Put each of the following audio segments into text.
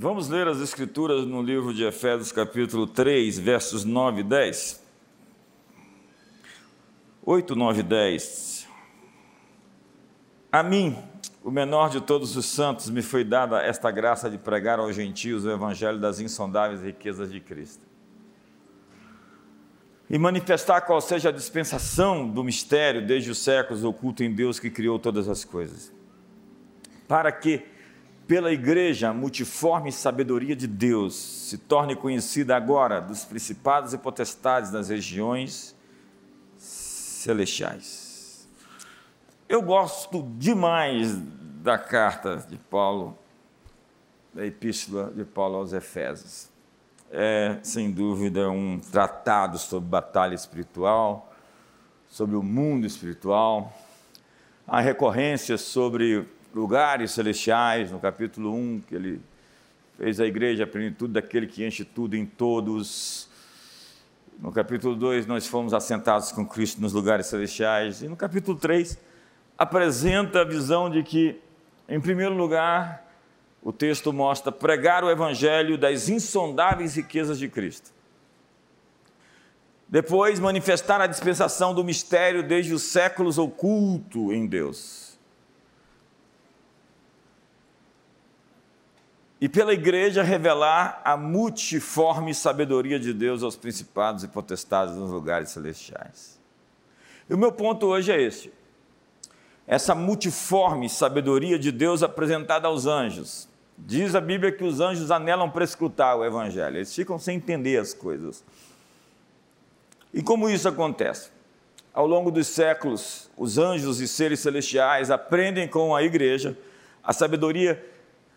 Vamos ler as Escrituras no livro de Efésios, capítulo 3, versos 9 e 10. 8, 9 e 10. A mim, o menor de todos os santos, me foi dada esta graça de pregar aos gentios o evangelho das insondáveis riquezas de Cristo. E manifestar qual seja a dispensação do mistério desde os séculos oculto em Deus que criou todas as coisas. Para que, pela igreja, a multiforme sabedoria de Deus se torne conhecida agora dos principados e potestades das regiões celestiais. Eu gosto demais da carta de Paulo, da epístola de Paulo aos Efésios. É, sem dúvida, um tratado sobre batalha espiritual, sobre o mundo espiritual. Há recorrências sobre lugares celestiais, no capítulo 1, que ele fez a igreja a plenitude daquele que enche tudo em todos. No capítulo 2, nós fomos assentados com Cristo nos lugares celestiais. E no capítulo 3, apresenta a visão de que, em primeiro lugar, o texto mostra pregar o evangelho das insondáveis riquezas de Cristo. Depois, manifestar a dispensação do mistério desde os séculos oculto em Deus. E pela igreja revelar a multiforme sabedoria de Deus aos principados e potestades nos lugares celestiais. E o meu ponto hoje é este: essa multiforme sabedoria de Deus apresentada aos anjos. Diz a Bíblia que os anjos anelam para escutar o Evangelho, eles ficam sem entender as coisas. E como isso acontece? Ao longo dos séculos, os anjos e seres celestiais aprendem com a igreja a sabedoria,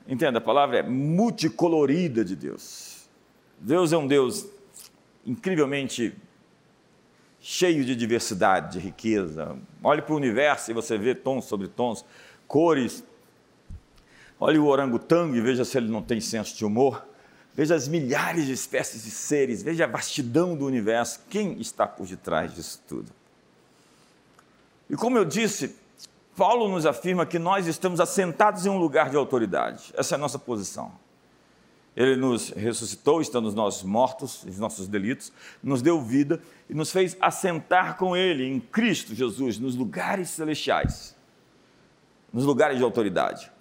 entenda, a palavra é multicolorida de Deus. Deus é um Deus incrivelmente cheio de diversidade, de riqueza. Olhe para o universo e você vê tons sobre tons, cores. Olhe o orangotango e veja se ele não tem senso de humor. Veja as milhares de espécies de seres, veja a vastidão do universo. Quem está por detrás disso tudo? E como eu disse, Paulo nos afirma que nós estamos assentados em um lugar de autoridade. Essa é a nossa posição. Ele nos ressuscitou, estando nós mortos, os nossos delitos, nos deu vida e nos fez assentar com Ele em Cristo Jesus nos lugares celestiais, nos lugares de autoridade.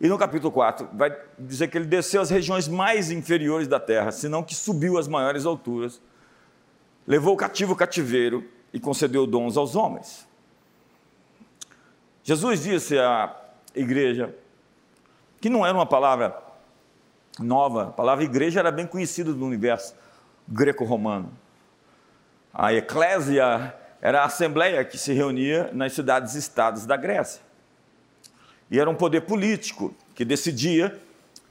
E no capítulo 4 vai dizer que ele desceu às regiões mais inferiores da terra, senão que subiu às maiores alturas, levou o cativo o cativeiro e concedeu dons aos homens. Jesus disse à igreja que não era uma palavra nova. A palavra igreja era bem conhecida no universo greco-romano. A eclésia era a assembleia que se reunia nas cidades-estados da Grécia. E era um poder político que decidia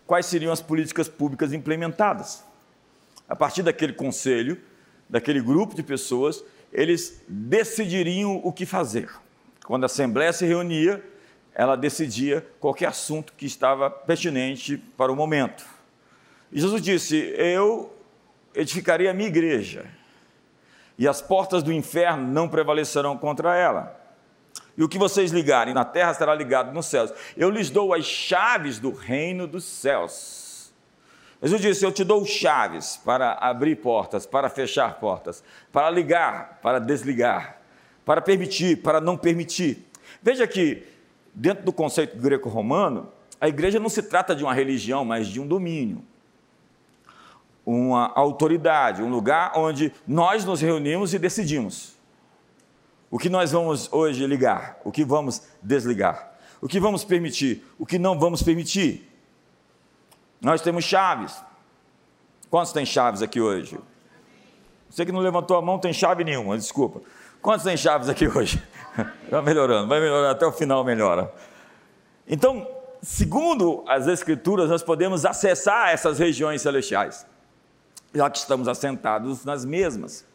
quais seriam as políticas públicas implementadas. A partir daquele conselho, daquele grupo de pessoas, eles decidiriam o que fazer. Quando a assembleia se reunia, ela decidia qualquer assunto que estava pertinente para o momento. E Jesus disse: Eu edificarei a minha igreja, e as portas do inferno não prevalecerão contra ela. E o que vocês ligarem na terra será ligado nos céus. Eu lhes dou as chaves do reino dos céus. Jesus disse: Eu te dou chaves para abrir portas, para fechar portas, para ligar, para desligar, para permitir, para não permitir. Veja que, dentro do conceito greco-romano, a igreja não se trata de uma religião, mas de um domínio uma autoridade, um lugar onde nós nos reunimos e decidimos. O que nós vamos hoje ligar, o que vamos desligar, o que vamos permitir, o que não vamos permitir. Nós temos chaves. Quantos tem chaves aqui hoje? Você que não levantou a mão tem chave nenhuma, desculpa. Quantos tem chaves aqui hoje? Vai melhorando, vai melhorando, até o final melhora. Então, segundo as Escrituras, nós podemos acessar essas regiões celestiais já que estamos assentados nas mesmas,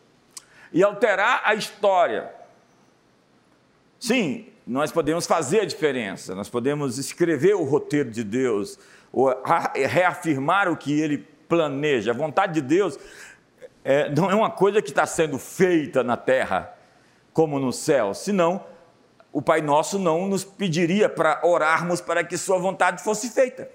e alterar a história. Sim, nós podemos fazer a diferença, nós podemos escrever o roteiro de Deus, ou reafirmar o que ele planeja. A vontade de Deus é, não é uma coisa que está sendo feita na terra como no céu, senão o Pai Nosso não nos pediria para orarmos para que Sua vontade fosse feita.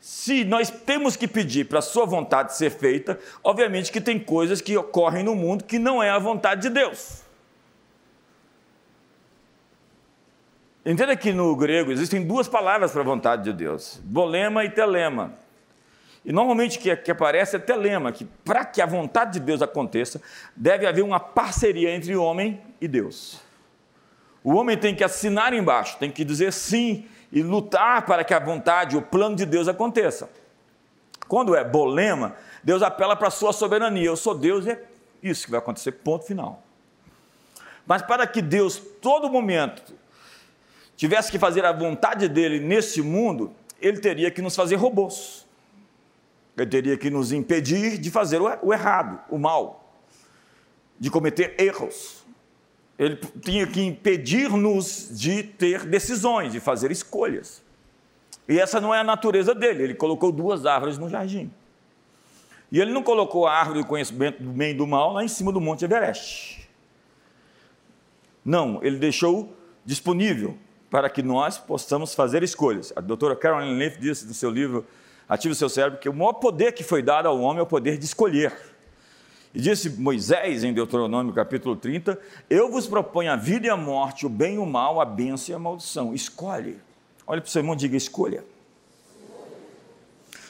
se nós temos que pedir para sua vontade ser feita, obviamente que tem coisas que ocorrem no mundo que não é a vontade de Deus. Entenda que no grego existem duas palavras para a vontade de Deus: bolema e telema. E normalmente que, que aparece é telema, que para que a vontade de Deus aconteça, deve haver uma parceria entre o homem e Deus. O homem tem que assinar embaixo, tem que dizer sim e lutar para que a vontade, o plano de Deus aconteça. Quando é bolema, Deus apela para a sua soberania. Eu sou Deus e é isso que vai acontecer, ponto final. Mas para que Deus, todo momento, tivesse que fazer a vontade dele nesse mundo, ele teria que nos fazer robôs. Ele teria que nos impedir de fazer o errado, o mal, de cometer erros. Ele tinha que impedir-nos de ter decisões, de fazer escolhas. E essa não é a natureza dele. Ele colocou duas árvores no jardim. E ele não colocou a árvore do conhecimento do bem e do mal lá em cima do Monte Everest. Não, ele deixou disponível para que nós possamos fazer escolhas. A doutora Carolyn Leaf disse no seu livro Ative o seu cérebro que o maior poder que foi dado ao homem é o poder de escolher. E disse Moisés em Deuteronômio capítulo 30: Eu vos proponho a vida e a morte, o bem e o mal, a bênção e a maldição. Escolhe. Olha para o seu irmão e diga: escolha.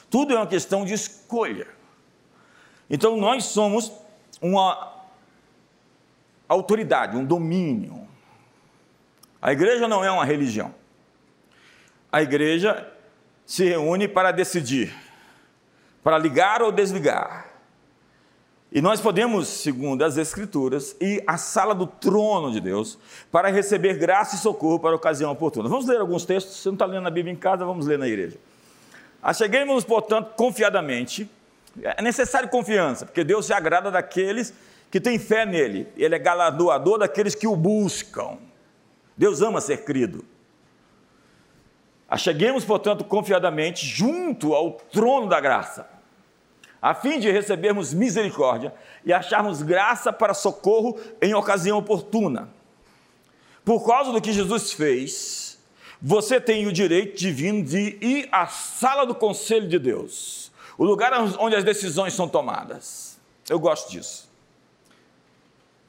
Tudo é uma questão de escolha. Então nós somos uma autoridade, um domínio. A igreja não é uma religião. A igreja se reúne para decidir, para ligar ou desligar e nós podemos, segundo as Escrituras, ir à sala do trono de Deus para receber graça e socorro para a ocasião oportuna. Vamos ler alguns textos. Se não está lendo a Bíblia em casa, vamos ler na igreja. Acheguemos, portanto, confiadamente. É necessário confiança, porque Deus se agrada daqueles que têm fé nele. Ele é galardoador daqueles que o buscam. Deus ama ser crido. Acheguemos, portanto, confiadamente junto ao trono da graça a fim de recebermos misericórdia e acharmos graça para socorro em ocasião oportuna. Por causa do que Jesus fez, você tem o direito divino de ir à sala do conselho de Deus, o lugar onde as decisões são tomadas. Eu gosto disso.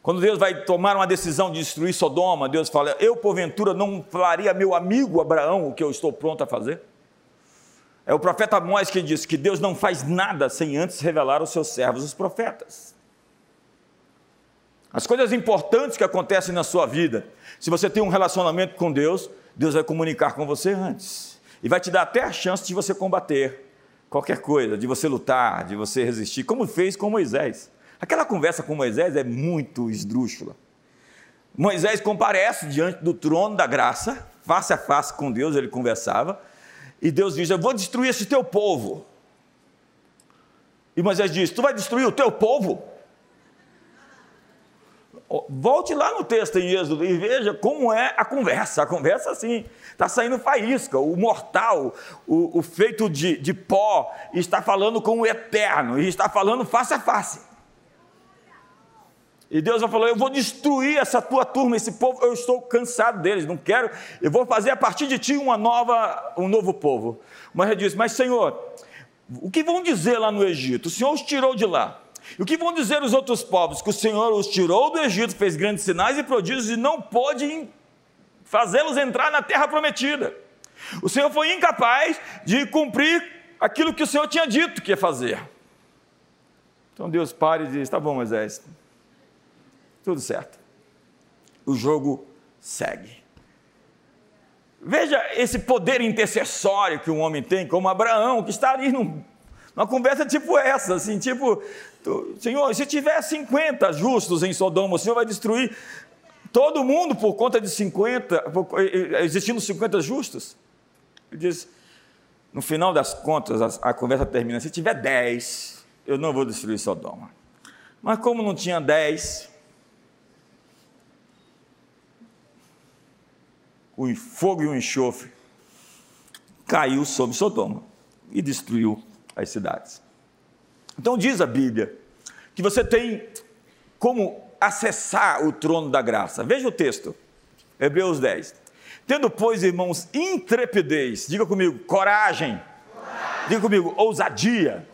Quando Deus vai tomar uma decisão de destruir Sodoma, Deus fala: Eu, porventura, não falaria meu amigo Abraão o que eu estou pronto a fazer? É o profeta Amós que diz que Deus não faz nada sem antes revelar aos seus servos, os profetas. As coisas importantes que acontecem na sua vida, se você tem um relacionamento com Deus, Deus vai comunicar com você antes. E vai te dar até a chance de você combater qualquer coisa, de você lutar, de você resistir, como fez com Moisés. Aquela conversa com Moisés é muito esdrúxula. Moisés comparece diante do trono da graça, face a face com Deus, ele conversava, e Deus diz: Eu vou destruir esse teu povo. E Moisés diz: Tu vai destruir o teu povo? Volte lá no texto em Êxodo e veja como é a conversa. A conversa, assim, está saindo faísca. O mortal, o, o feito de, de pó, está falando com o eterno, e está falando face a face. E Deus vai falar: Eu vou destruir essa tua turma, esse povo, eu estou cansado deles, não quero, eu vou fazer a partir de ti uma nova, um novo povo. Mas ele disse: Mas Senhor, o que vão dizer lá no Egito? O Senhor os tirou de lá. E o que vão dizer os outros povos? Que o Senhor os tirou do Egito, fez grandes sinais e prodígios e não pôde fazê-los entrar na terra prometida. O Senhor foi incapaz de cumprir aquilo que o Senhor tinha dito que ia fazer. Então Deus para e diz: Tá bom, Moisés, tudo certo. O jogo segue. Veja esse poder intercessório que um homem tem, como Abraão, que está ali num, numa conversa tipo essa, assim, tipo, Senhor, se tiver 50 justos em Sodoma, o Senhor vai destruir todo mundo por conta de 50, por, existindo 50 justos? Ele diz, no final das contas, a, a conversa termina, se tiver 10, eu não vou destruir Sodoma. Mas como não tinha 10, o fogo e o enxofre caiu sobre Sodoma e destruiu as cidades. Então diz a Bíblia que você tem como acessar o trono da graça. Veja o texto, Hebreus 10. Tendo, pois, irmãos, intrepidez, diga comigo, coragem. coragem. Diga comigo, ousadia.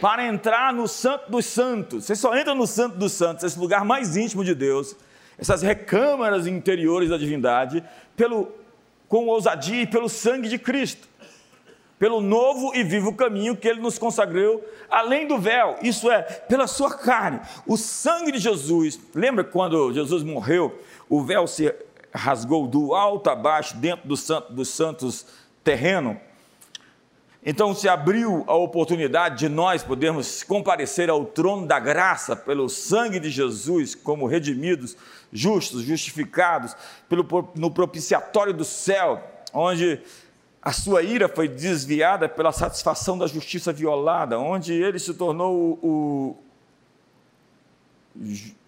Para entrar no Santo dos Santos. Você só entra no Santo dos Santos, esse lugar mais íntimo de Deus, essas recâmaras interiores da divindade, pelo, com ousadia e pelo sangue de Cristo pelo novo e vivo caminho que ele nos consagrou além do véu, isso é, pela sua carne. O sangue de Jesus, lembra quando Jesus morreu, o véu se rasgou do alto a baixo, dentro do santo, dos santos terreno? Então se abriu a oportunidade de nós podermos comparecer ao trono da graça pelo sangue de Jesus, como redimidos, justos, justificados, pelo, no propiciatório do céu, onde a sua ira foi desviada pela satisfação da justiça violada, onde ele se tornou o,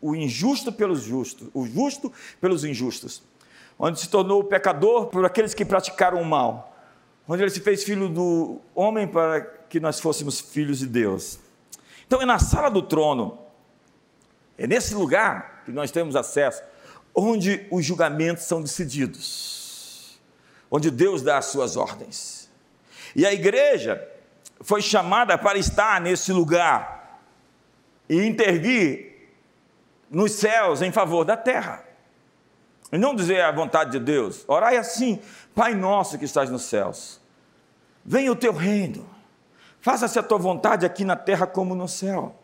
o injusto pelos justos, o justo pelos injustos, onde se tornou o pecador por aqueles que praticaram o mal, onde ele se fez filho do homem para que nós fôssemos filhos de Deus. Então é na sala do trono, é nesse lugar que nós temos acesso, onde os julgamentos são decididos onde Deus dá as suas ordens. E a igreja foi chamada para estar nesse lugar e intervir nos céus em favor da terra. E não dizer a vontade de Deus, orai assim, Pai nosso que estás nos céus, venha o teu reino, faça-se a tua vontade aqui na terra como no céu.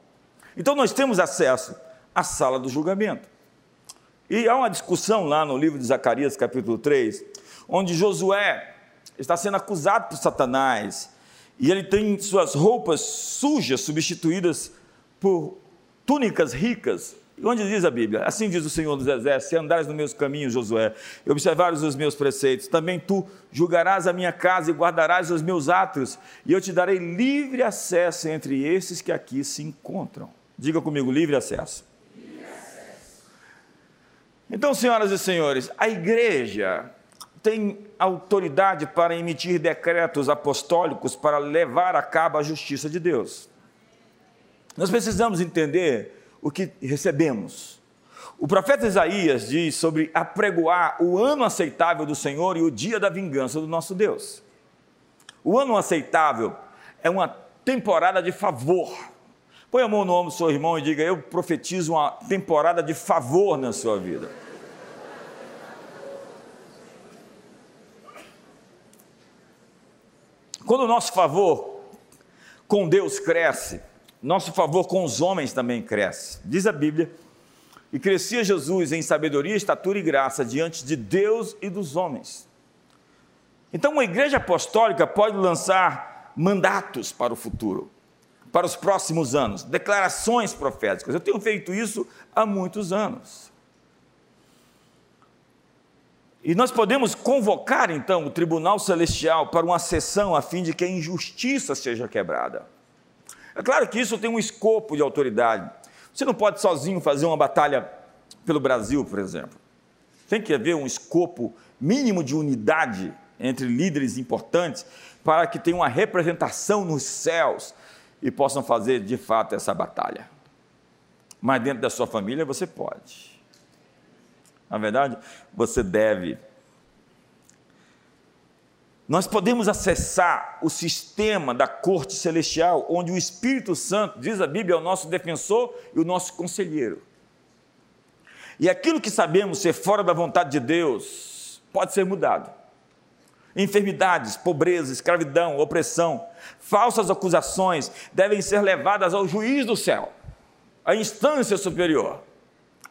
Então nós temos acesso à sala do julgamento. E há uma discussão lá no livro de Zacarias, capítulo 3, onde Josué está sendo acusado por Satanás e ele tem suas roupas sujas substituídas por túnicas ricas. Onde diz a Bíblia? Assim diz o Senhor dos Exércitos: se andares nos meus caminhos, Josué, e observares os meus preceitos, também tu julgarás a minha casa e guardarás os meus atos, e eu te darei livre acesso entre esses que aqui se encontram. Diga comigo: livre acesso. Livre acesso. Então, senhoras e senhores, a igreja tem autoridade para emitir decretos apostólicos para levar a cabo a justiça de Deus. Nós precisamos entender o que recebemos. O profeta Isaías diz sobre apregoar o ano aceitável do Senhor e o dia da vingança do nosso Deus. O ano aceitável é uma temporada de favor. Põe a mão no ombro do seu irmão e diga: Eu profetizo uma temporada de favor na sua vida. Quando o nosso favor com Deus cresce, nosso favor com os homens também cresce. Diz a Bíblia, e crescia Jesus em sabedoria, estatura e graça diante de Deus e dos homens. Então, uma igreja apostólica pode lançar mandatos para o futuro, para os próximos anos, declarações proféticas. Eu tenho feito isso há muitos anos. E nós podemos convocar então o tribunal celestial para uma sessão a fim de que a injustiça seja quebrada. É claro que isso tem um escopo de autoridade. Você não pode sozinho fazer uma batalha pelo Brasil, por exemplo. Tem que haver um escopo mínimo de unidade entre líderes importantes para que tenha uma representação nos céus e possam fazer de fato essa batalha. Mas dentro da sua família você pode. Na verdade, você deve. Nós podemos acessar o sistema da corte celestial, onde o Espírito Santo, diz a Bíblia, é o nosso defensor e o nosso conselheiro. E aquilo que sabemos ser fora da vontade de Deus pode ser mudado. Enfermidades, pobreza, escravidão, opressão, falsas acusações devem ser levadas ao juiz do céu, à instância superior,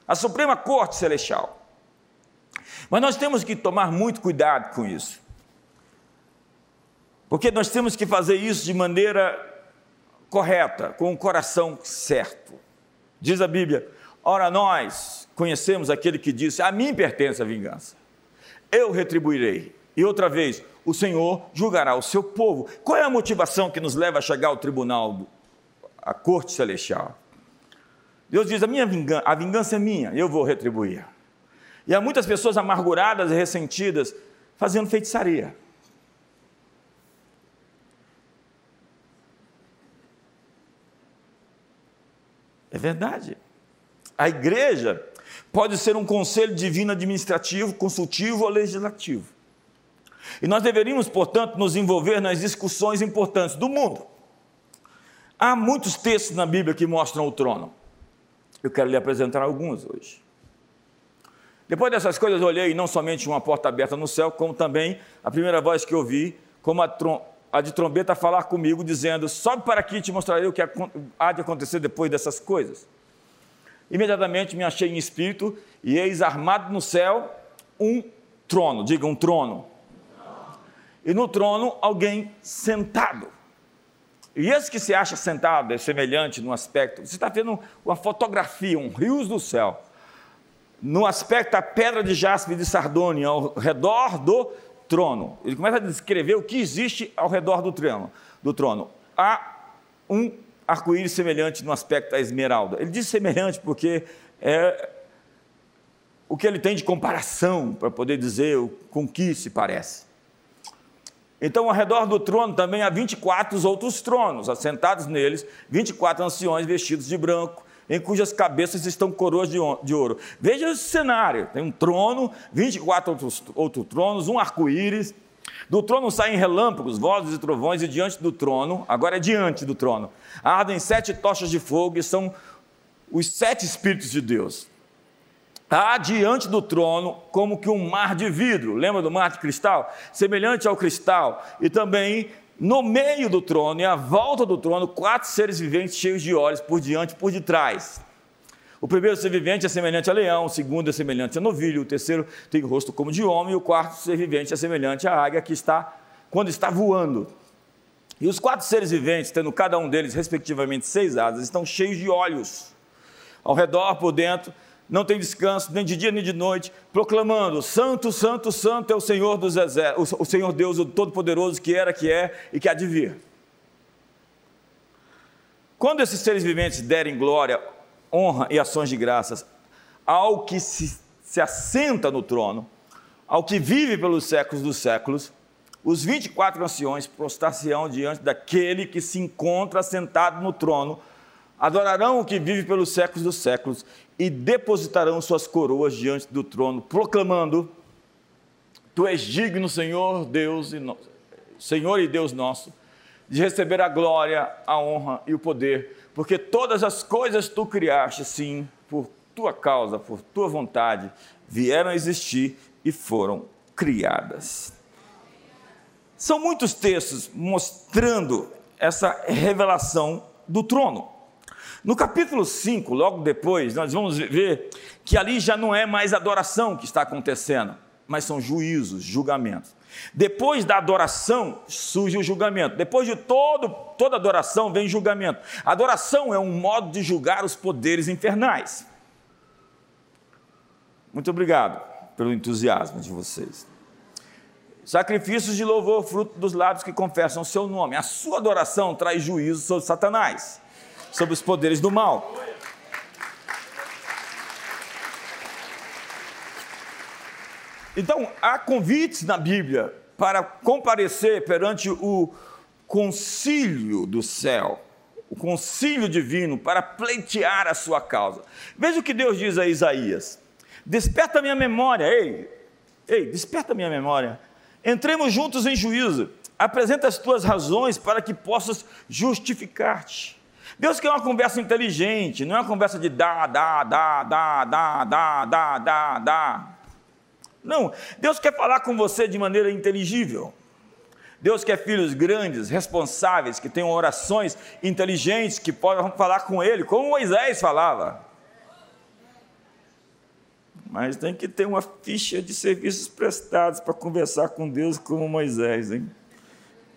à Suprema Corte Celestial. Mas nós temos que tomar muito cuidado com isso. Porque nós temos que fazer isso de maneira correta, com o coração certo. Diz a Bíblia: Ora, nós conhecemos aquele que disse: A mim pertence a vingança, eu retribuirei. E outra vez, o Senhor julgará o seu povo. Qual é a motivação que nos leva a chegar ao tribunal, à corte celestial? Deus diz: a minha vingança, a vingança é minha, eu vou retribuir. E há muitas pessoas amarguradas e ressentidas fazendo feitiçaria. É verdade. A igreja pode ser um conselho divino administrativo, consultivo ou legislativo. E nós deveríamos, portanto, nos envolver nas discussões importantes do mundo. Há muitos textos na Bíblia que mostram o trono. Eu quero lhe apresentar alguns hoje. Depois dessas coisas, olhei não somente uma porta aberta no céu, como também a primeira voz que ouvi, como a, a de trombeta, falar comigo, dizendo: Sobe para aqui e te mostrarei o que há de acontecer depois dessas coisas. Imediatamente me achei em espírito, e eis armado no céu um trono, diga um trono. E no trono alguém sentado. E esse que se acha sentado é semelhante no aspecto, você está vendo uma fotografia, um rios do céu. No aspecto, a pedra de jaspe de Sardônia ao redor do trono. Ele começa a descrever o que existe ao redor do trono. Do trono. Há um arco-íris semelhante no aspecto da esmeralda. Ele diz semelhante porque é o que ele tem de comparação para poder dizer com que se parece. Então, ao redor do trono também há 24 outros tronos, assentados neles, 24 anciões vestidos de branco, em cujas cabeças estão coroas de ouro. Veja esse cenário: tem um trono, 24 outros, outros tronos, um arco-íris. Do trono saem relâmpagos, vozes e trovões, e diante do trono, agora é diante do trono, ardem sete tochas de fogo, e são os sete Espíritos de Deus há diante do trono como que um mar de vidro, lembra do mar de cristal? Semelhante ao cristal, e também no meio do trono e à volta do trono, quatro seres viventes cheios de olhos por diante e por detrás. O primeiro ser vivente é semelhante a leão, o segundo é semelhante a novilho, o terceiro tem o rosto como de homem, e o quarto ser vivente é semelhante à águia que está quando está voando. E os quatro seres viventes, tendo cada um deles respectivamente seis asas, estão cheios de olhos. Ao redor, por dentro, não tem descanso, nem de dia nem de noite, proclamando: Santo, Santo, Santo é o Senhor dos exércitos, o Senhor Deus, o Todo-Poderoso, que era, que é e que há de vir. Quando esses seres viventes derem glória, honra e ações de graças ao que se, se assenta no trono, ao que vive pelos séculos dos séculos, os 24 anciões prostrar-se-ão diante daquele que se encontra sentado no trono, adorarão o que vive pelos séculos dos séculos e depositarão suas coroas diante do trono, proclamando: Tu és digno, Senhor Deus e no... Senhor e Deus nosso, de receber a glória, a honra e o poder, porque todas as coisas tu criaste, sim, por tua causa, por tua vontade, vieram a existir e foram criadas. São muitos textos mostrando essa revelação do trono. No capítulo 5, logo depois, nós vamos ver que ali já não é mais adoração que está acontecendo, mas são juízos, julgamentos. Depois da adoração surge o julgamento. Depois de todo, toda adoração vem julgamento. Adoração é um modo de julgar os poderes infernais. Muito obrigado pelo entusiasmo de vocês. Sacrifícios de louvor, fruto dos lábios que confessam o seu nome. A sua adoração traz juízo sobre Satanás sobre os poderes do mal. Então, há convites na Bíblia para comparecer perante o concílio do céu, o concílio divino, para pleitear a sua causa. Veja o que Deus diz a Isaías: Desperta a minha memória, ei, ei, desperta a minha memória. Entremos juntos em juízo, apresenta as tuas razões para que possas justificar-te. Deus quer uma conversa inteligente, não é uma conversa de dá, dá, dá, dá, dá, dá, dá, dá, dá. Não, Deus quer falar com você de maneira inteligível. Deus quer filhos grandes, responsáveis, que tenham orações inteligentes, que possam falar com Ele, como Moisés falava. Mas tem que ter uma ficha de serviços prestados para conversar com Deus como Moisés, hein?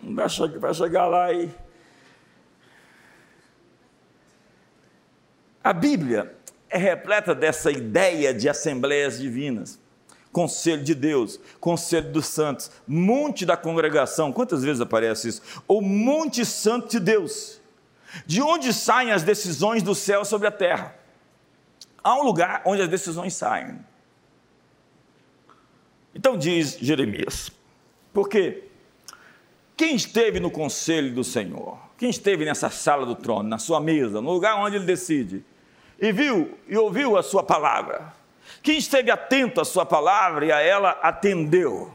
Não vai chegar lá e A Bíblia é repleta dessa ideia de assembleias divinas. Conselho de Deus, Conselho dos Santos, Monte da Congregação, quantas vezes aparece isso? Ou Monte Santo de Deus. De onde saem as decisões do céu sobre a terra? Há um lugar onde as decisões saem. Então diz Jeremias, porque quem esteve no conselho do Senhor, quem esteve nessa sala do trono, na sua mesa, no lugar onde ele decide, e viu e ouviu a sua palavra. Quem esteve atento à sua palavra e a ela atendeu.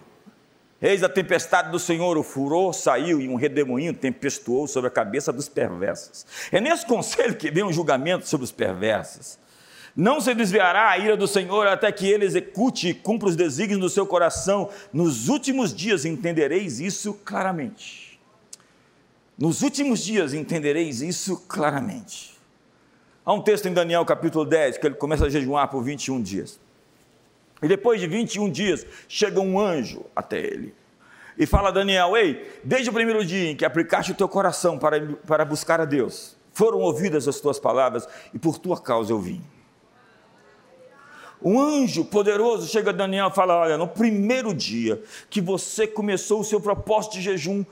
Eis a tempestade do Senhor, o furor saiu e um redemoinho tempestuou sobre a cabeça dos perversos. É nesse conselho que vem um julgamento sobre os perversos. Não se desviará a ira do Senhor até que ele execute e cumpra os desígnios do seu coração. Nos últimos dias entendereis isso claramente. Nos últimos dias entendereis isso claramente. Há um texto em Daniel capítulo 10 que ele começa a jejuar por 21 dias. E depois de 21 dias, chega um anjo até ele. E fala a Daniel: Ei, desde o primeiro dia em que aplicaste o teu coração para, para buscar a Deus, foram ouvidas as tuas palavras e por tua causa eu vim. Um anjo poderoso chega a Daniel e fala: Olha, no primeiro dia que você começou o seu propósito de jejum,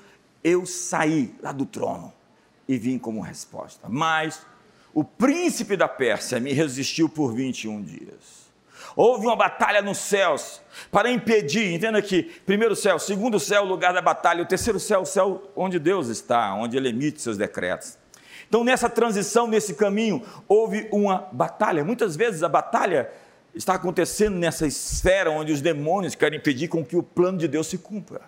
eu saí lá do trono e vim como resposta. Mas o príncipe da Pérsia me resistiu por 21 dias. Houve uma batalha nos céus para impedir, entenda aqui, primeiro céu, segundo céu, lugar da batalha, o terceiro céu, o céu onde Deus está, onde Ele emite seus decretos. Então, nessa transição, nesse caminho, houve uma batalha. Muitas vezes a batalha está acontecendo nessa esfera onde os demônios querem impedir com que o plano de Deus se cumpra.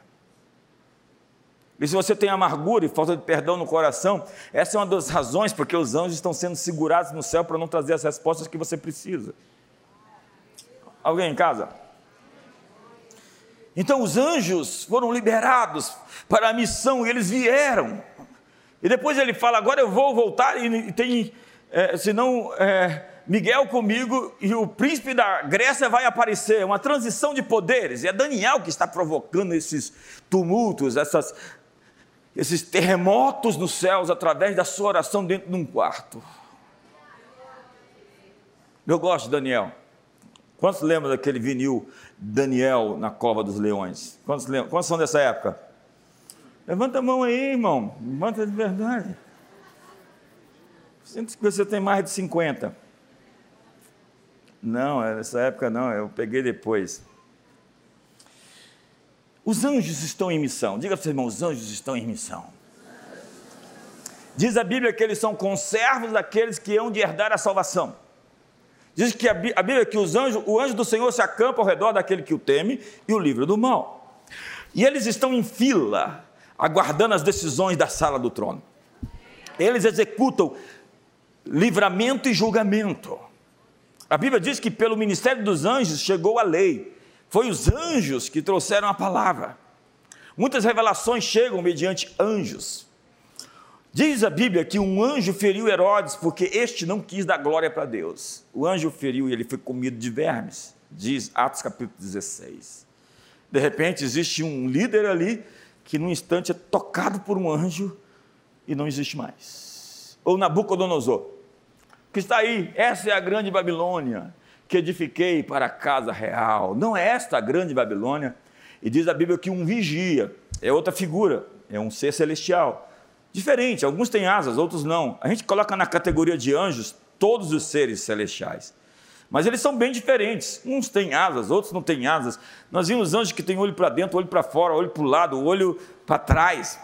E se você tem amargura e falta de perdão no coração, essa é uma das razões porque os anjos estão sendo segurados no céu para não trazer as respostas que você precisa. Alguém em casa? Então os anjos foram liberados para a missão e eles vieram. E depois ele fala: agora eu vou voltar e tem, é, senão é, Miguel comigo e o príncipe da Grécia vai aparecer. Uma transição de poderes. E é Daniel que está provocando esses tumultos, essas, esses terremotos nos céus através da sua oração dentro de um quarto. Eu gosto de Daniel. Quantos lembram daquele vinil Daniel na Cova dos Leões? Quantos, lembram? Quantos são dessa época? Levanta a mão aí, irmão. Levanta de verdade. Sinto que você tem mais de 50. Não, nessa época não, eu peguei depois. Os anjos estão em missão. Diga para o seu irmão, os anjos estão em missão. Diz a Bíblia que eles são conservos daqueles que hão de herdar a salvação. Diz que a Bíblia que os anjos, o anjo do Senhor se acampa ao redor daquele que o teme e o livra do mal. E eles estão em fila, aguardando as decisões da sala do trono. Eles executam livramento e julgamento. A Bíblia diz que pelo ministério dos anjos chegou a lei. Foi os anjos que trouxeram a palavra. Muitas revelações chegam mediante anjos. Diz a Bíblia que um anjo feriu Herodes porque este não quis dar glória para Deus. O anjo feriu e ele foi comido de vermes. Diz Atos capítulo 16. De repente existe um líder ali que num instante é tocado por um anjo e não existe mais. Ou Nabucodonosor, que está aí, essa é a grande Babilônia que edifiquei para a casa real. Não é esta a grande Babilônia? E diz a Bíblia que um vigia é outra figura, é um ser celestial diferente. Alguns têm asas, outros não. A gente coloca na categoria de anjos todos os seres celestiais. Mas eles são bem diferentes. Uns têm asas, outros não têm asas. Nós vimos anjos que têm olho para dentro, olho para fora, olho para o lado, olho para trás.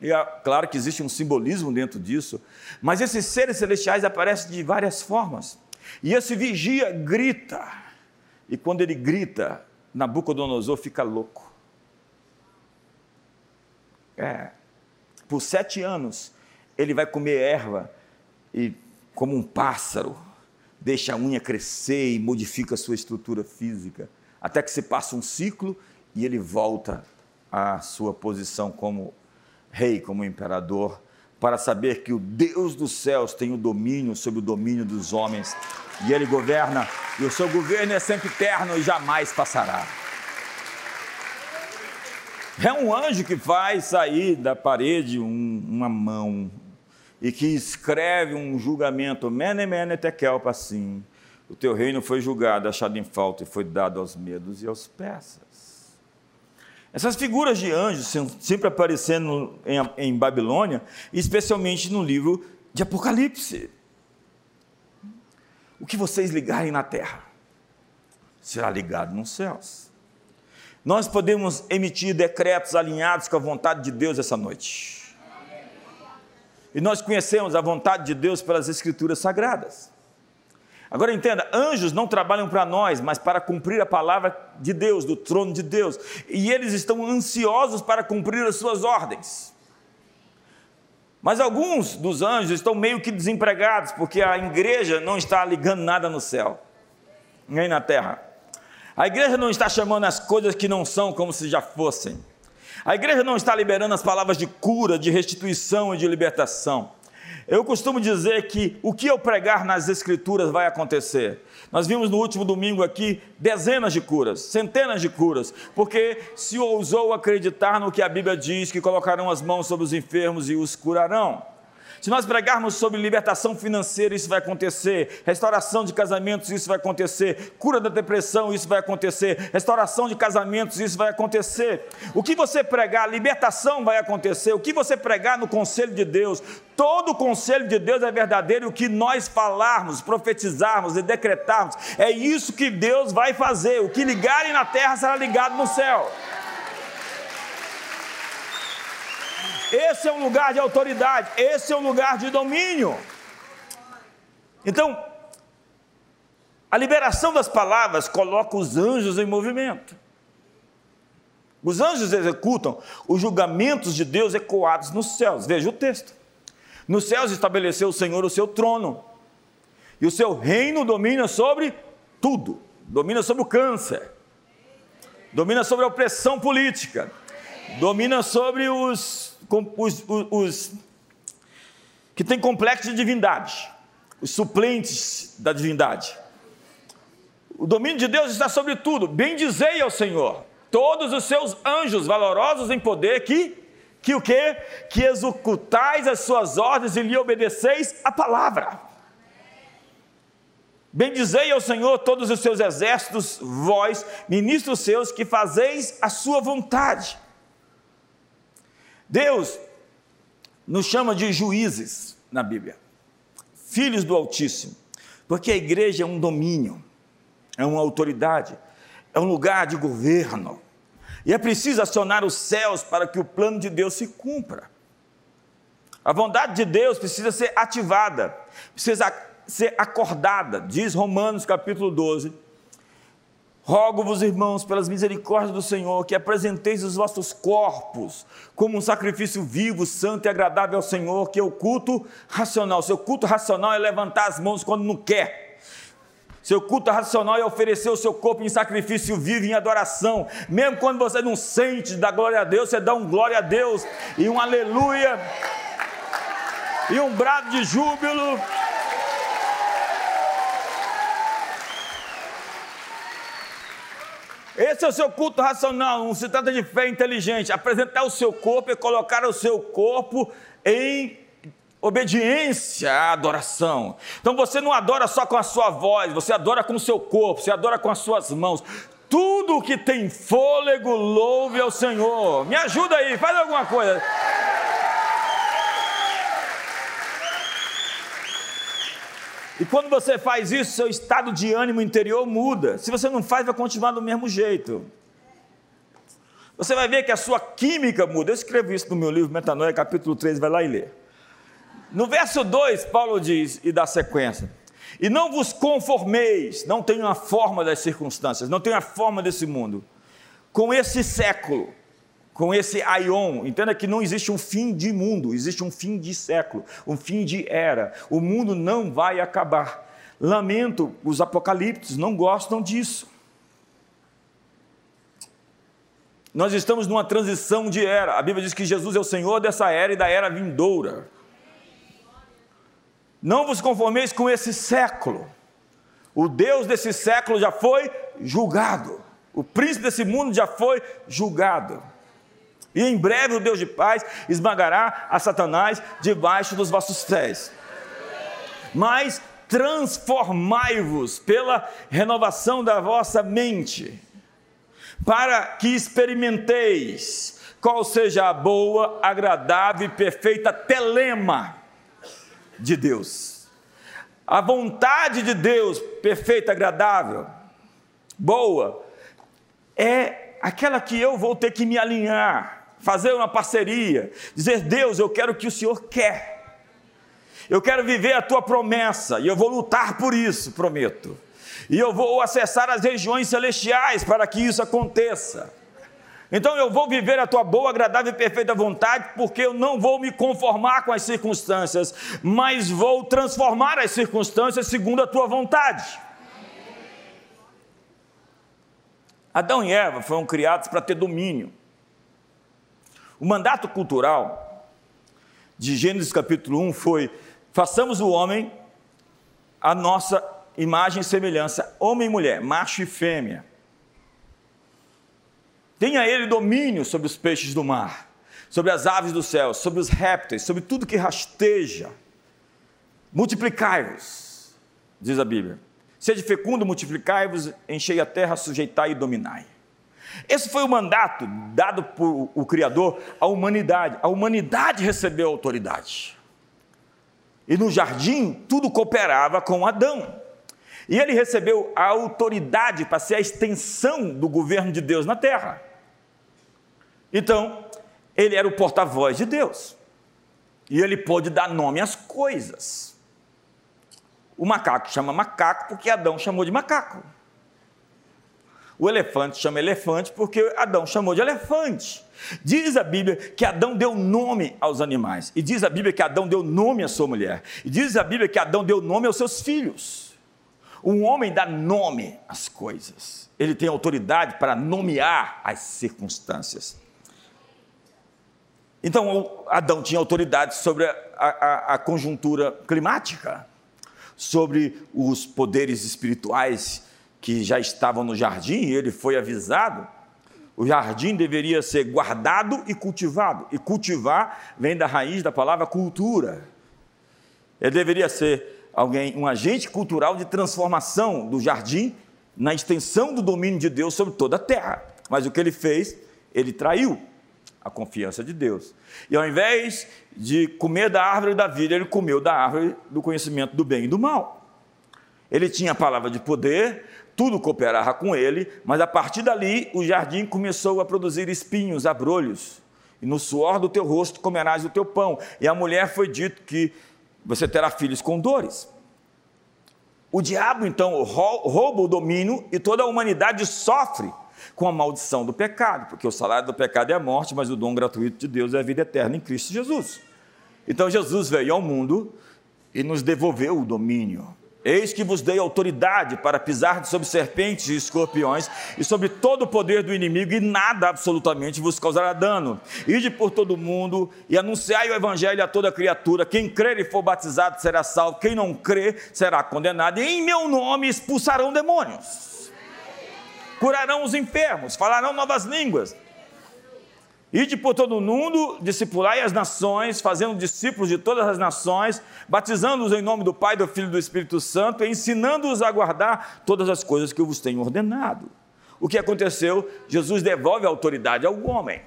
E é claro que existe um simbolismo dentro disso, mas esses seres celestiais aparecem de várias formas. E esse vigia grita, e quando ele grita, Nabucodonosor fica louco. É, por sete anos, ele vai comer erva e, como um pássaro, deixa a unha crescer e modifica a sua estrutura física, até que se passa um ciclo e ele volta à sua posição como rei, como imperador, para saber que o Deus dos céus tem o domínio sobre o domínio dos homens e ele governa, e o seu governo é sempre eterno e jamais passará. É um anjo que faz sair da parede um, uma mão e que escreve um julgamento, mene, mene, tekel. O teu reino foi julgado, achado em falta e foi dado aos medos e aos persas. Essas figuras de anjos sempre aparecendo em, Babilônia, especialmente no livro de Apocalipse. O que vocês ligarem na terra será ligado nos céus. Nós podemos emitir decretos alinhados com a vontade de Deus essa noite. E nós conhecemos a vontade de Deus pelas Escrituras Sagradas. Agora entenda: anjos não trabalham para nós, mas para cumprir a palavra de Deus, do trono de Deus. E eles estão ansiosos para cumprir as suas ordens. Mas alguns dos anjos estão meio que desempregados, porque a igreja não está ligando nada no céu, nem na terra. A igreja não está chamando as coisas que não são como se já fossem. A igreja não está liberando as palavras de cura, de restituição e de libertação. Eu costumo dizer que o que eu pregar nas Escrituras vai acontecer. Nós vimos no último domingo aqui dezenas de curas, centenas de curas, porque se ousou acreditar no que a Bíblia diz, que colocarão as mãos sobre os enfermos e os curarão. Se nós pregarmos sobre libertação financeira, isso vai acontecer. Restauração de casamentos, isso vai acontecer. Cura da depressão, isso vai acontecer. Restauração de casamentos, isso vai acontecer. O que você pregar, libertação vai acontecer. O que você pregar no conselho de Deus, todo o conselho de Deus é verdadeiro. O que nós falarmos, profetizarmos e decretarmos, é isso que Deus vai fazer. O que ligarem na terra será ligado no céu. Esse é um lugar de autoridade, esse é um lugar de domínio. Então, a liberação das palavras coloca os anjos em movimento. Os anjos executam os julgamentos de Deus ecoados nos céus. Veja o texto. Nos céus estabeleceu o Senhor o seu trono, e o seu reino domina sobre tudo domina sobre o câncer, domina sobre a opressão política, domina sobre os os, os, os que têm complexo de divindade, os suplentes da divindade. O domínio de Deus está sobre tudo. Bendizei ao Senhor todos os seus anjos valorosos em poder que que o que? Que executais as suas ordens e lhe obedeceis a palavra. Bendizei ao Senhor todos os seus exércitos, vós, ministros seus, que fazeis a sua vontade. Deus nos chama de juízes na Bíblia, filhos do Altíssimo, porque a igreja é um domínio, é uma autoridade, é um lugar de governo, e é preciso acionar os céus para que o plano de Deus se cumpra. A vontade de Deus precisa ser ativada, precisa ser acordada, diz Romanos capítulo 12, Rogo-vos, irmãos, pelas misericórdias do Senhor, que apresenteis os vossos corpos como um sacrifício vivo, santo e agradável ao Senhor, que é o culto racional. Seu culto racional é levantar as mãos quando não quer. Seu culto racional é oferecer o seu corpo em sacrifício vivo, em adoração. Mesmo quando você não sente da glória a Deus, você dá um glória a Deus e um aleluia e um brado de júbilo. Esse é o seu culto racional, não se trata de fé inteligente. Apresentar o seu corpo e colocar o seu corpo em obediência à adoração. Então você não adora só com a sua voz, você adora com o seu corpo, você adora com as suas mãos. Tudo que tem fôlego, louve ao Senhor. Me ajuda aí, faz alguma coisa. E quando você faz isso, seu estado de ânimo interior muda. Se você não faz, vai continuar do mesmo jeito. Você vai ver que a sua química muda. Eu escrevo isso no meu livro Metanoia, capítulo 3, vai lá e lê. No verso 2, Paulo diz, e dá sequência: E não vos conformeis, não tenham a forma das circunstâncias, não tenham a forma desse mundo, com esse século com esse aion. Entenda que não existe um fim de mundo, existe um fim de século, um fim de era. O mundo não vai acabar. Lamento, os apocaliptos não gostam disso. Nós estamos numa transição de era. A Bíblia diz que Jesus é o Senhor dessa era e da era vindoura. Não vos conformeis com esse século. O Deus desse século já foi julgado. O príncipe desse mundo já foi julgado. E em breve o Deus de paz esmagará a Satanás debaixo dos vossos pés. Mas transformai-vos pela renovação da vossa mente, para que experimenteis qual seja a boa, agradável e perfeita telema de Deus. A vontade de Deus, perfeita, agradável, boa, é aquela que eu vou ter que me alinhar fazer uma parceria, dizer: Deus, eu quero o que o Senhor quer. Eu quero viver a tua promessa e eu vou lutar por isso, prometo. E eu vou acessar as regiões celestiais para que isso aconteça. Então eu vou viver a tua boa, agradável e perfeita vontade, porque eu não vou me conformar com as circunstâncias, mas vou transformar as circunstâncias segundo a tua vontade. Adão e Eva foram criados para ter domínio. O mandato cultural de Gênesis capítulo 1 foi: façamos o homem a nossa imagem e semelhança, homem e mulher, macho e fêmea. Tenha ele domínio sobre os peixes do mar, sobre as aves do céu, sobre os répteis, sobre tudo que rasteja. Multiplicai-vos, diz a Bíblia. Sede fecundo, multiplicai-vos, enchei a terra, sujeitai e dominai. Esse foi o mandato dado por o Criador à humanidade. A humanidade recebeu autoridade. E no jardim, tudo cooperava com Adão. E ele recebeu a autoridade para ser a extensão do governo de Deus na terra. Então, ele era o porta-voz de Deus. E ele pôde dar nome às coisas. O macaco chama macaco porque Adão chamou de macaco. O elefante chama elefante porque Adão chamou de elefante. Diz a Bíblia que Adão deu nome aos animais. E diz a Bíblia que Adão deu nome à sua mulher. E diz a Bíblia que Adão deu nome aos seus filhos. Um homem dá nome às coisas. Ele tem autoridade para nomear as circunstâncias. Então, Adão tinha autoridade sobre a, a, a conjuntura climática, sobre os poderes espirituais que já estavam no jardim, e ele foi avisado. O jardim deveria ser guardado e cultivado. E cultivar vem da raiz da palavra cultura. Ele deveria ser alguém, um agente cultural de transformação do jardim na extensão do domínio de Deus sobre toda a terra. Mas o que ele fez? Ele traiu a confiança de Deus. E ao invés de comer da árvore da vida, ele comeu da árvore do conhecimento do bem e do mal. Ele tinha a palavra de poder, tudo cooperava com ele, mas a partir dali o jardim começou a produzir espinhos, abrolhos. E no suor do teu rosto comerás o teu pão. E a mulher foi dito que você terá filhos com dores. O diabo, então, rouba o domínio e toda a humanidade sofre com a maldição do pecado, porque o salário do pecado é a morte, mas o dom gratuito de Deus é a vida eterna em Cristo Jesus. Então Jesus veio ao mundo e nos devolveu o domínio. Eis que vos dei autoridade para pisar sobre serpentes e escorpiões e sobre todo o poder do inimigo, e nada absolutamente vos causará dano. Ide por todo o mundo e anunciai o evangelho a toda criatura. Quem crer e for batizado será salvo, quem não crer será condenado. E em meu nome expulsarão demônios curarão os enfermos, falarão novas línguas. Ide por todo o mundo, discipulai as nações, fazendo discípulos de todas as nações, batizando-os em nome do Pai, do Filho e do Espírito Santo, e ensinando-os a guardar todas as coisas que eu vos tenho ordenado. O que aconteceu? Jesus devolve a autoridade ao homem.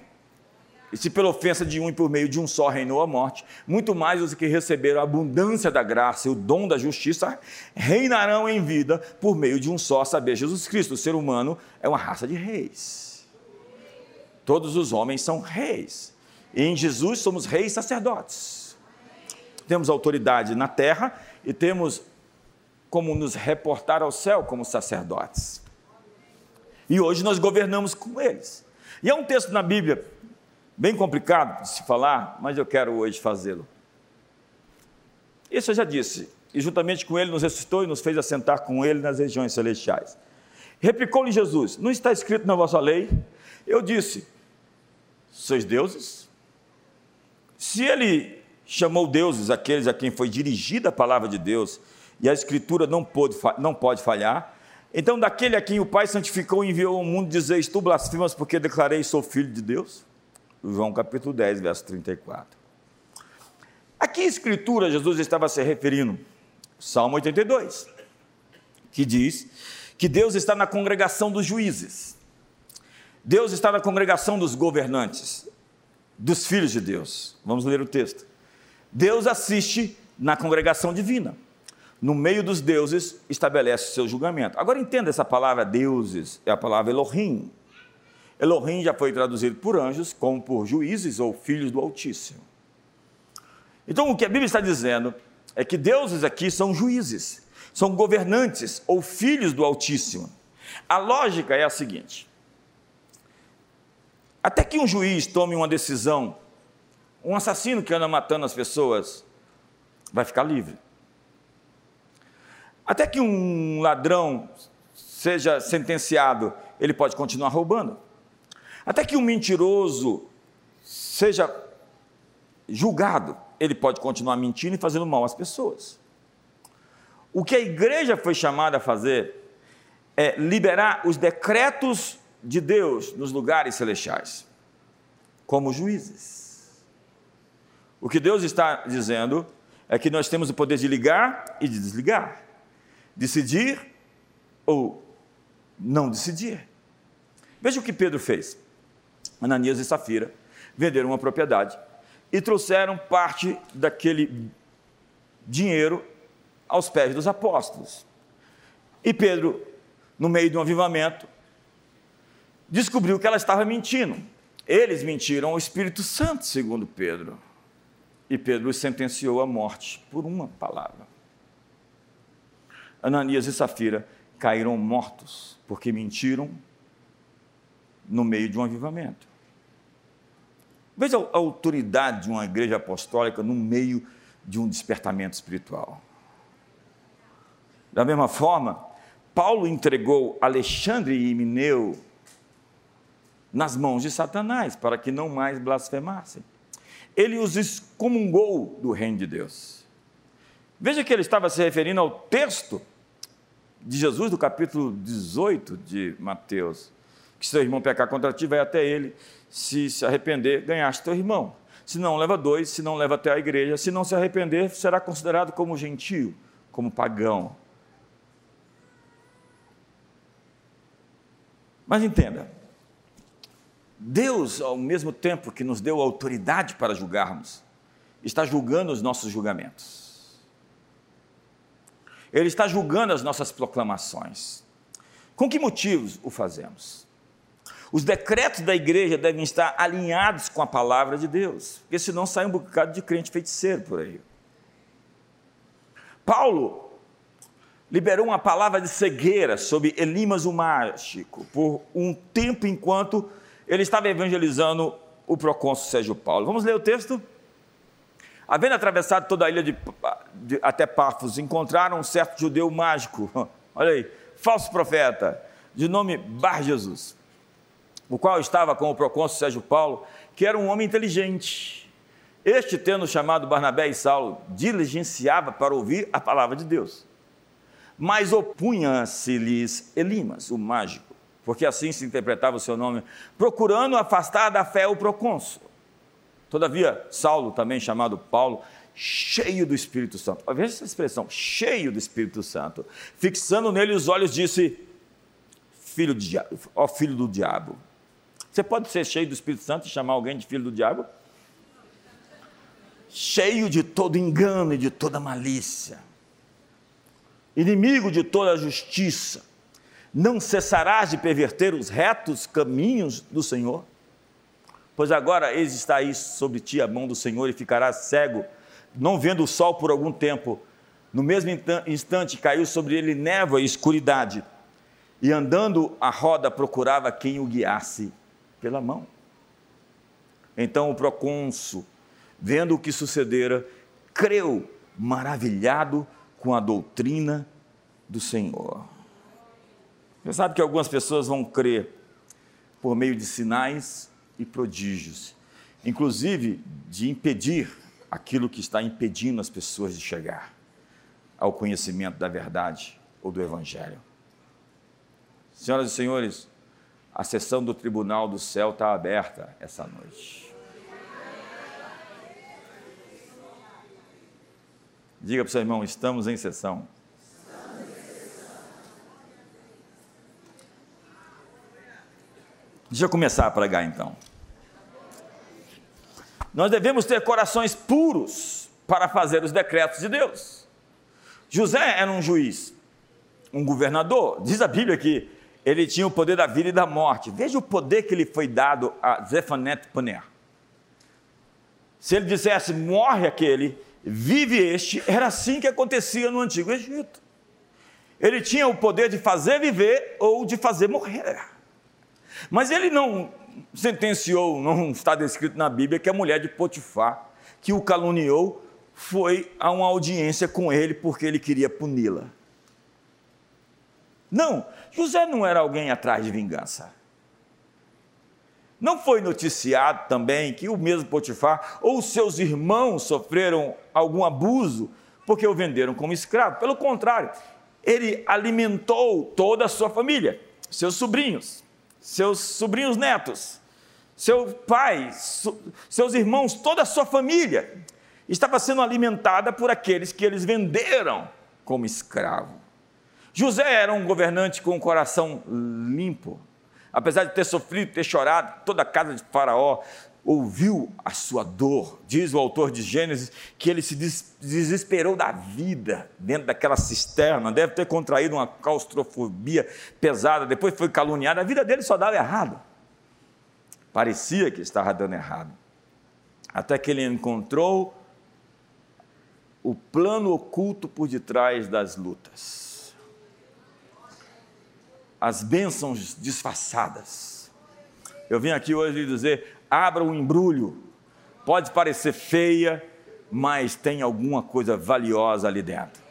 E se pela ofensa de um e por meio de um só reinou a morte, muito mais os que receberam a abundância da graça e o dom da justiça reinarão em vida por meio de um só, saber Jesus Cristo. O ser humano é uma raça de reis. Todos os homens são reis. E em Jesus somos reis sacerdotes. Temos autoridade na terra e temos como nos reportar ao céu como sacerdotes. E hoje nós governamos com eles. E há um texto na Bíblia bem complicado de se falar, mas eu quero hoje fazê-lo. Isso eu já disse, e juntamente com ele nos ressuscitou e nos fez assentar com ele nas regiões celestiais. Replicou-lhe Jesus: Não está escrito na vossa lei? Eu disse: Sois deuses? Se ele chamou deuses aqueles a quem foi dirigida a palavra de Deus, e a Escritura não pode, não pode falhar, então daquele a quem o Pai santificou e enviou ao mundo, dizeis: Tu blasfemas porque declarei sou filho de Deus? João capítulo 10, verso 34. Aqui a escritura, Jesus estava se referindo, Salmo 82, que diz que Deus está na congregação dos juízes, Deus está na congregação dos governantes, dos filhos de Deus. Vamos ler o texto. Deus assiste na congregação divina. No meio dos deuses, estabelece o seu julgamento. Agora entenda essa palavra deuses, é a palavra Elohim, Elohim já foi traduzido por anjos, como por juízes ou filhos do Altíssimo. Então, o que a Bíblia está dizendo é que deuses aqui são juízes, são governantes ou filhos do Altíssimo. A lógica é a seguinte: até que um juiz tome uma decisão, um assassino que anda matando as pessoas vai ficar livre. Até que um ladrão seja sentenciado, ele pode continuar roubando. Até que um mentiroso seja julgado, ele pode continuar mentindo e fazendo mal às pessoas. O que a igreja foi chamada a fazer é liberar os decretos de Deus nos lugares celestiais, como juízes. O que Deus está dizendo é que nós temos o poder de ligar e de desligar, decidir ou não decidir. Veja o que Pedro fez. Ananias e Safira venderam uma propriedade e trouxeram parte daquele dinheiro aos pés dos apóstolos. E Pedro, no meio de um avivamento, descobriu que ela estava mentindo. Eles mentiram ao Espírito Santo, segundo Pedro. E Pedro sentenciou à morte por uma palavra. Ananias e Safira caíram mortos porque mentiram no meio de um avivamento. Veja a autoridade de uma igreja apostólica no meio de um despertamento espiritual. Da mesma forma, Paulo entregou Alexandre e Mineu nas mãos de Satanás para que não mais blasfemassem. Ele os excomungou do reino de Deus. Veja que ele estava se referindo ao texto de Jesus do capítulo 18 de Mateus, que se teu irmão pecar contra ti, vai até ele, se se arrepender, ganhaste teu irmão. Se não, leva dois, se não, leva até a igreja. Se não se arrepender, será considerado como gentio, como pagão. Mas entenda, Deus, ao mesmo tempo que nos deu autoridade para julgarmos, está julgando os nossos julgamentos. Ele está julgando as nossas proclamações. Com que motivos o fazemos? Os decretos da igreja devem estar alinhados com a palavra de Deus, porque senão sai um bocado de crente feiticeiro por aí. Paulo liberou uma palavra de cegueira sobre Elimas o mágico por um tempo enquanto ele estava evangelizando o procônsul Sérgio Paulo. Vamos ler o texto? Havendo atravessado toda a ilha de, de, até Pafos, encontraram um certo judeu mágico, olha aí, falso profeta, de nome Bar Jesus, o qual estava com o procônsul Sérgio Paulo, que era um homem inteligente. Este, tendo chamado Barnabé e Saulo, diligenciava para ouvir a palavra de Deus. Mas opunha-se-lhes Elimas, o mágico, porque assim se interpretava o seu nome, procurando afastar da fé o procônsul. Todavia, Saulo, também chamado Paulo, cheio do Espírito Santo, veja essa expressão, cheio do Espírito Santo, fixando nele os olhos, disse: Filho de ó filho do diabo. Você pode ser cheio do Espírito Santo e chamar alguém de filho do diabo? Cheio de todo engano e de toda malícia, inimigo de toda justiça, não cessarás de perverter os retos caminhos do Senhor? Pois agora está aí sobre ti a mão do Senhor e ficarás cego, não vendo o sol por algum tempo. No mesmo instante caiu sobre ele névoa e escuridade, e andando a roda procurava quem o guiasse pela mão. Então o procônsul, vendo o que sucedera, creu, maravilhado com a doutrina do Senhor. Você sabe que algumas pessoas vão crer por meio de sinais e prodígios, inclusive de impedir aquilo que está impedindo as pessoas de chegar ao conhecimento da verdade ou do Evangelho. Senhoras e senhores, a sessão do tribunal do céu está aberta essa noite. Diga para o seu irmão: estamos em sessão. Deixa eu começar a pregar então. Nós devemos ter corações puros para fazer os decretos de Deus. José era um juiz, um governador. Diz a Bíblia que ele tinha o poder da vida e da morte. Veja o poder que lhe foi dado a Zefanete Paner. Se ele dissesse, morre aquele, vive este, era assim que acontecia no Antigo Egito. Ele tinha o poder de fazer viver ou de fazer morrer. Mas ele não sentenciou, não está descrito na Bíblia, que a mulher de Potifar, que o caluniou, foi a uma audiência com ele porque ele queria puni-la. Não, José não era alguém atrás de vingança. Não foi noticiado também que o mesmo Potifar ou seus irmãos sofreram algum abuso porque o venderam como escravo. Pelo contrário, ele alimentou toda a sua família, seus sobrinhos, seus sobrinhos netos, seu pai, seus irmãos, toda a sua família estava sendo alimentada por aqueles que eles venderam como escravo. José era um governante com o coração limpo, apesar de ter sofrido, ter chorado, toda a casa de Faraó ouviu a sua dor. Diz o autor de Gênesis que ele se desesperou da vida dentro daquela cisterna, deve ter contraído uma claustrofobia pesada, depois foi caluniado, a vida dele só dava errado. Parecia que estava dando errado. Até que ele encontrou o plano oculto por detrás das lutas as bênçãos disfarçadas. Eu vim aqui hoje dizer: abra o embrulho. Pode parecer feia, mas tem alguma coisa valiosa ali dentro.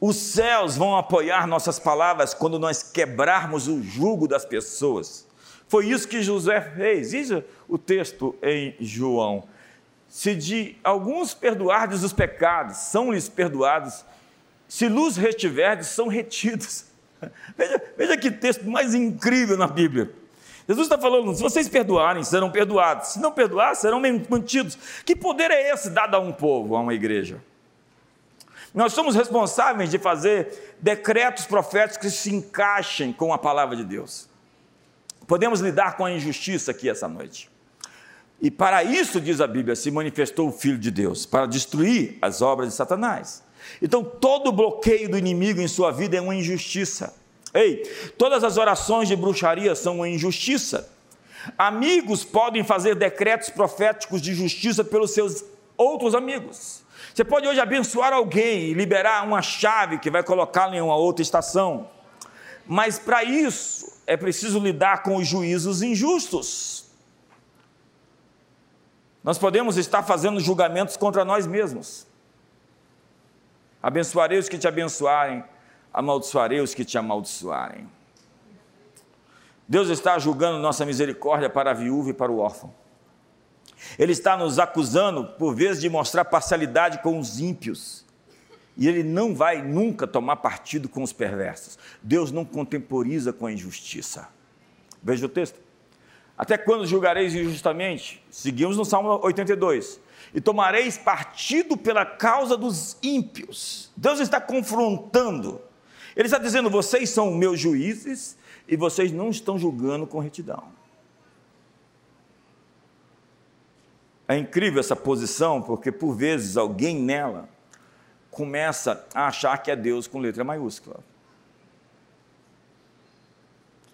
Os céus vão apoiar nossas palavras quando nós quebrarmos o jugo das pessoas. Foi isso que José fez. Veja o texto em João. Se de alguns perdoardes os pecados, são-lhes perdoados se luz retiverdes, são retidos. Veja, veja que texto mais incrível na Bíblia. Jesus está falando: se vocês perdoarem, serão perdoados. Se não perdoar, serão mantidos. Que poder é esse dado a um povo, a uma igreja? Nós somos responsáveis de fazer decretos proféticos que se encaixem com a palavra de Deus. Podemos lidar com a injustiça aqui essa noite. E para isso, diz a Bíblia, se manifestou o Filho de Deus para destruir as obras de Satanás. Então, todo bloqueio do inimigo em sua vida é uma injustiça. Ei, todas as orações de bruxaria são uma injustiça. Amigos podem fazer decretos proféticos de justiça pelos seus outros amigos. Você pode hoje abençoar alguém e liberar uma chave que vai colocá-lo em uma outra estação. Mas para isso é preciso lidar com os juízos injustos. Nós podemos estar fazendo julgamentos contra nós mesmos. Abençoarei os que te abençoarem, amaldiçoarei os que te amaldiçoarem. Deus está julgando nossa misericórdia para a viúva e para o órfão. Ele está nos acusando, por vezes, de mostrar parcialidade com os ímpios. E ele não vai nunca tomar partido com os perversos. Deus não contemporiza com a injustiça. Veja o texto. Até quando julgareis injustamente? Seguimos no Salmo 82 e tomareis partido pela causa dos ímpios. Deus está confrontando. Ele está dizendo: vocês são meus juízes e vocês não estão julgando com retidão. É incrível essa posição, porque por vezes alguém nela começa a achar que é Deus com letra maiúscula.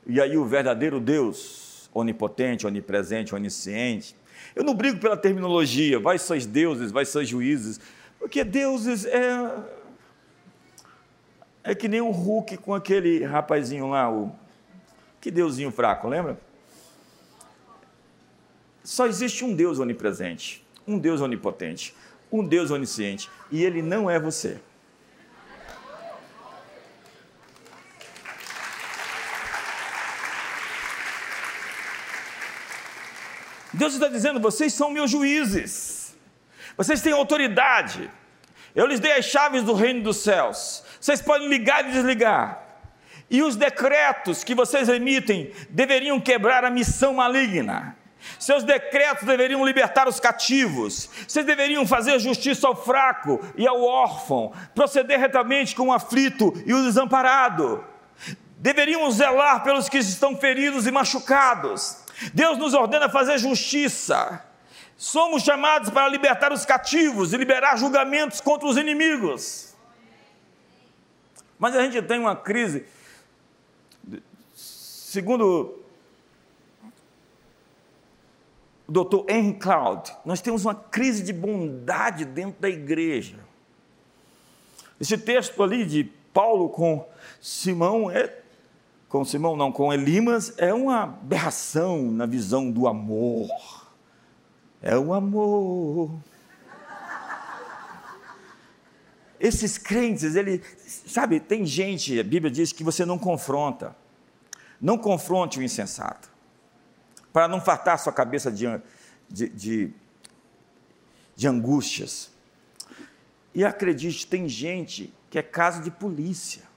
E aí o verdadeiro Deus, onipotente, onipresente, onisciente, eu não brigo pela terminologia, vai sois deuses, vai sois juízes, porque deuses é. É que nem um Hulk com aquele rapazinho lá, o. Que deusinho fraco, lembra? Só existe um Deus onipresente, um Deus onipotente, um Deus onisciente, e ele não é você. Deus está dizendo: vocês são meus juízes, vocês têm autoridade, eu lhes dei as chaves do reino dos céus, vocês podem ligar e desligar. E os decretos que vocês emitem deveriam quebrar a missão maligna. Seus decretos deveriam libertar os cativos. Vocês deveriam fazer justiça ao fraco e ao órfão, proceder retamente com o aflito e o desamparado. Deveriam zelar pelos que estão feridos e machucados Deus nos ordena fazer justiça. Somos chamados para libertar os cativos e liberar julgamentos contra os inimigos. Mas a gente tem uma crise. Segundo o doutor Henry Cloud, nós temos uma crise de bondade dentro da igreja. Esse texto ali de Paulo com Simão é com Simão não, com Elimas é uma aberração na visão do amor. É o amor. Esses crentes, ele, sabe, tem gente, a Bíblia diz que você não confronta. Não confronte o insensato para não fartar sua cabeça de, de, de, de angústias. E acredite, tem gente que é caso de polícia.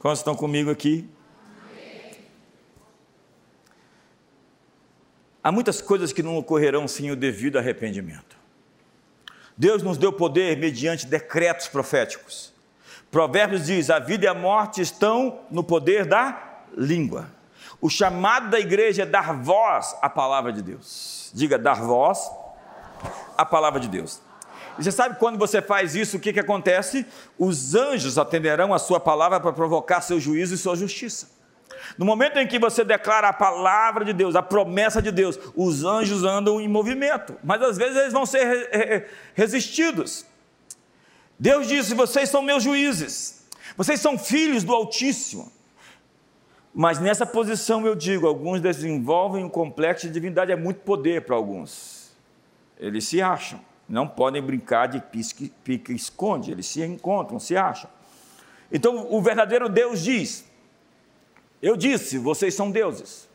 Quantos estão comigo aqui? Há muitas coisas que não ocorrerão sem o devido arrependimento. Deus nos deu poder mediante decretos proféticos. Provérbios diz: a vida e a morte estão no poder da língua. O chamado da igreja é dar voz à palavra de Deus. Diga, dar voz à palavra de Deus. Você sabe quando você faz isso, o que, que acontece? Os anjos atenderão a sua palavra para provocar seu juízo e sua justiça. No momento em que você declara a palavra de Deus, a promessa de Deus, os anjos andam em movimento, mas às vezes eles vão ser resistidos. Deus disse: Vocês são meus juízes, vocês são filhos do Altíssimo. Mas nessa posição eu digo, alguns desenvolvem um complexo de divindade, é muito poder para alguns. Eles se acham, não podem brincar de pique, esconde, eles se encontram, se acham. Então o verdadeiro Deus diz: Eu disse, vocês são deuses,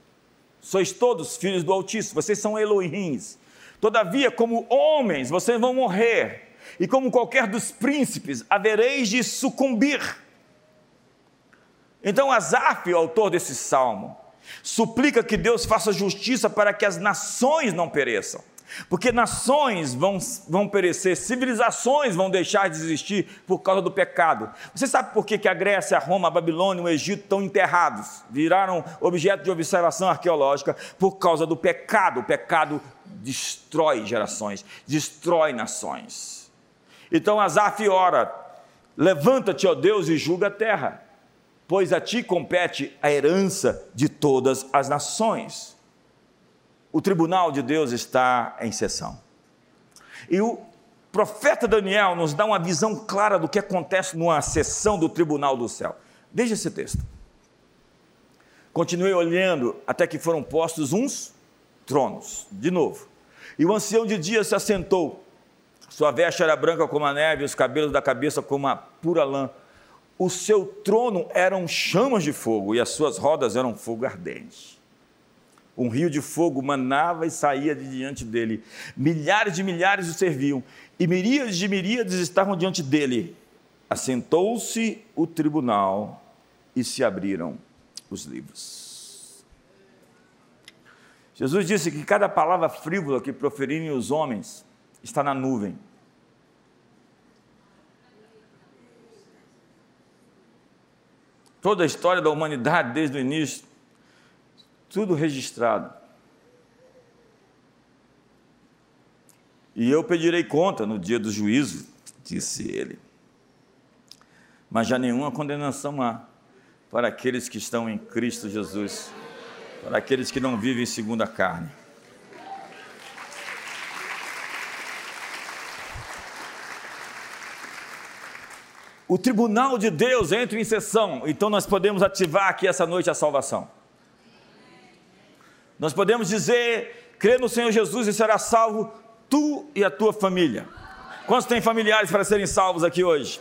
sois todos filhos do Altíssimo, vocês são Elohims. Todavia, como homens, vocês vão morrer, e como qualquer dos príncipes, havereis de sucumbir então, Asaf, o autor desse salmo, suplica que Deus faça justiça para que as nações não pereçam. Porque nações vão, vão perecer, civilizações vão deixar de existir por causa do pecado. Você sabe por que, que a Grécia, a Roma, a Babilônia, o Egito estão enterrados, viraram objeto de observação arqueológica por causa do pecado. O pecado destrói gerações, destrói nações. Então Asaf ora: levanta-te, ó Deus, e julga a terra pois a ti compete a herança de todas as nações. O tribunal de Deus está em sessão. E o profeta Daniel nos dá uma visão clara do que acontece numa sessão do tribunal do céu. Veja esse texto. Continuei olhando até que foram postos uns tronos, de novo. E o ancião de dia se assentou. Sua veste era branca como a neve, os cabelos da cabeça como a pura lã o seu trono eram chamas de fogo e as suas rodas eram fogo ardente. Um rio de fogo manava e saía de diante dele. Milhares de milhares o serviam e miríades de miríades estavam diante dele. Assentou-se o tribunal e se abriram os livros. Jesus disse que cada palavra frívola que proferirem os homens está na nuvem toda a história da humanidade desde o início, tudo registrado. E eu pedirei conta no dia do juízo, disse ele. Mas já nenhuma condenação há para aqueles que estão em Cristo Jesus, para aqueles que não vivem segundo a carne. O tribunal de Deus entra em sessão, então nós podemos ativar aqui essa noite a salvação. Nós podemos dizer, crê no Senhor Jesus e será salvo tu e a tua família. Quantos têm familiares para serem salvos aqui hoje?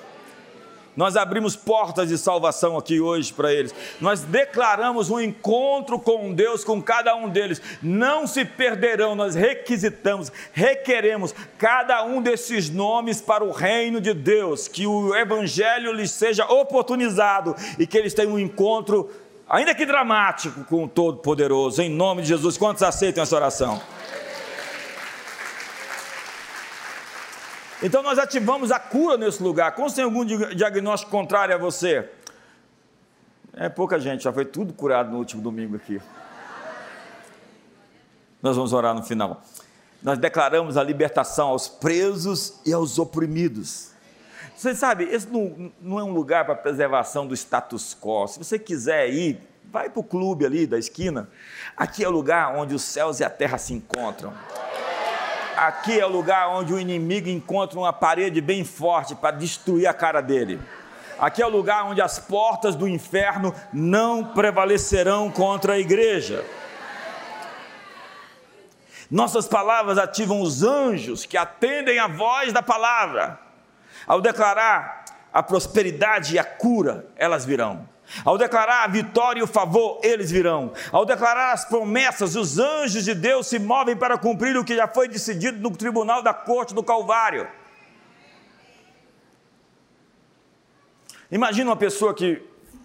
Nós abrimos portas de salvação aqui hoje para eles. Nós declaramos um encontro com Deus com cada um deles. Não se perderão, nós requisitamos, requeremos cada um desses nomes para o reino de Deus, que o evangelho lhes seja oportunizado e que eles tenham um encontro ainda que dramático com o Todo-Poderoso. Em nome de Jesus, quantos aceitam essa oração? Então nós ativamos a cura nesse lugar. Como tem algum diagnóstico contrário a você? É pouca gente, já foi tudo curado no último domingo aqui. Nós vamos orar no final. Nós declaramos a libertação aos presos e aos oprimidos. Você sabe, esse não, não é um lugar para preservação do status quo. Se você quiser ir, Vai para o clube ali da esquina. Aqui é o lugar onde os céus e a terra se encontram. Aqui é o lugar onde o inimigo encontra uma parede bem forte para destruir a cara dele. Aqui é o lugar onde as portas do inferno não prevalecerão contra a igreja. Nossas palavras ativam os anjos que atendem a voz da palavra. Ao declarar a prosperidade e a cura, elas virão. Ao declarar a vitória e o favor, eles virão. Ao declarar as promessas, os anjos de Deus se movem para cumprir o que já foi decidido no tribunal da corte do Calvário. Imagina uma pessoa que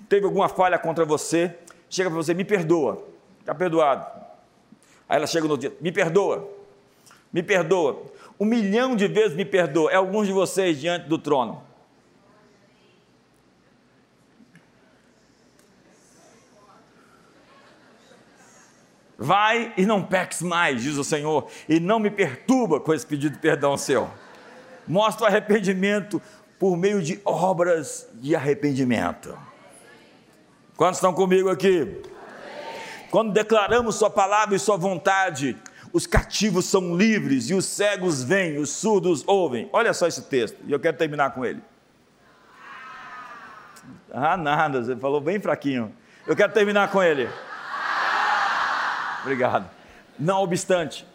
teve alguma falha contra você, chega para você, me perdoa, está perdoado. Aí ela chega no dia, me perdoa, me perdoa. Um milhão de vezes me perdoa. É alguns de vocês diante do trono. Vai e não peques mais, diz o Senhor, e não me perturba com esse pedido de perdão seu. Mostra o arrependimento por meio de obras de arrependimento. Quantos estão comigo aqui? Quando declaramos Sua palavra e Sua vontade, os cativos são livres e os cegos vêm, os surdos ouvem. Olha só esse texto, e eu quero terminar com ele. Ah, nada, você falou bem fraquinho. Eu quero terminar com ele. Obrigado. Não obstante,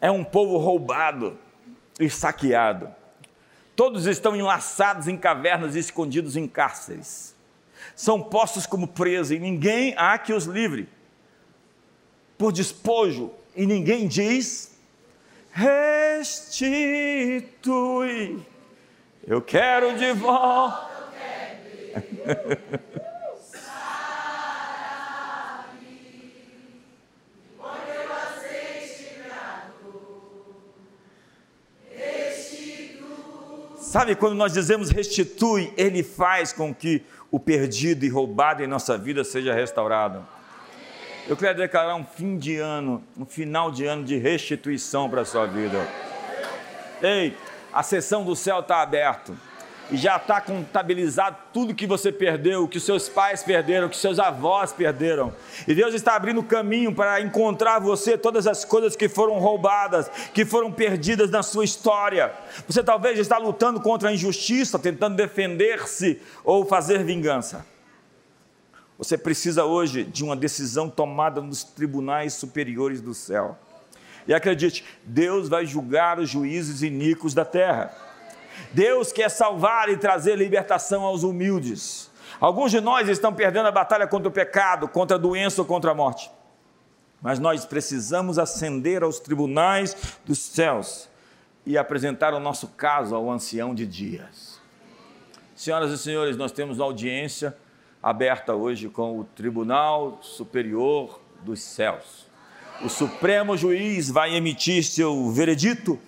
é um povo roubado e saqueado. Todos estão enlaçados em cavernas e escondidos em cárceres. São postos como presos e ninguém há que os livre. Por despojo, e ninguém diz: restitui. Eu quero de volta. Sabe quando nós dizemos restitui, Ele faz com que o perdido e roubado em nossa vida seja restaurado. Eu quero declarar um fim de ano, um final de ano de restituição para a sua vida. Ei, a sessão do céu está aberta e já está contabilizado tudo que você perdeu, que seus pais perderam, que seus avós perderam. E Deus está abrindo caminho para encontrar você todas as coisas que foram roubadas, que foram perdidas na sua história. Você talvez está lutando contra a injustiça, tentando defender-se ou fazer vingança. Você precisa hoje de uma decisão tomada nos tribunais superiores do céu. E acredite, Deus vai julgar os juízes iníquos da terra. Deus quer salvar e trazer libertação aos humildes. Alguns de nós estão perdendo a batalha contra o pecado, contra a doença ou contra a morte. Mas nós precisamos ascender aos tribunais dos céus e apresentar o nosso caso ao ancião de dias. Senhoras e senhores, nós temos audiência aberta hoje com o Tribunal Superior dos Céus. O Supremo Juiz vai emitir seu veredito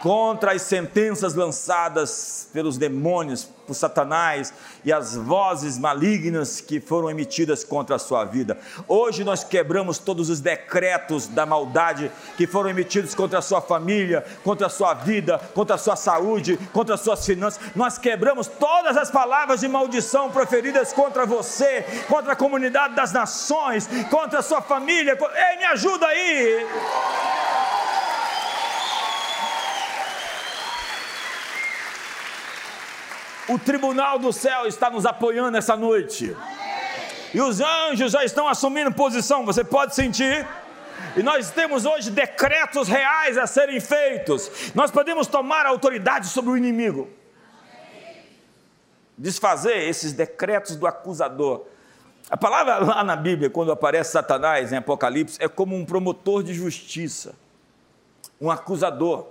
contra as sentenças lançadas pelos demônios, por Satanás e as vozes malignas que foram emitidas contra a sua vida. Hoje nós quebramos todos os decretos da maldade que foram emitidos contra a sua família, contra a sua vida, contra a sua saúde, contra as suas finanças. Nós quebramos todas as palavras de maldição proferidas contra você, contra a comunidade das nações, contra a sua família. Ei, me ajuda aí! O tribunal do céu está nos apoiando essa noite. E os anjos já estão assumindo posição, você pode sentir? E nós temos hoje decretos reais a serem feitos. Nós podemos tomar autoridade sobre o inimigo. Desfazer esses decretos do acusador. A palavra lá na Bíblia, quando aparece Satanás em Apocalipse, é como um promotor de justiça, um acusador.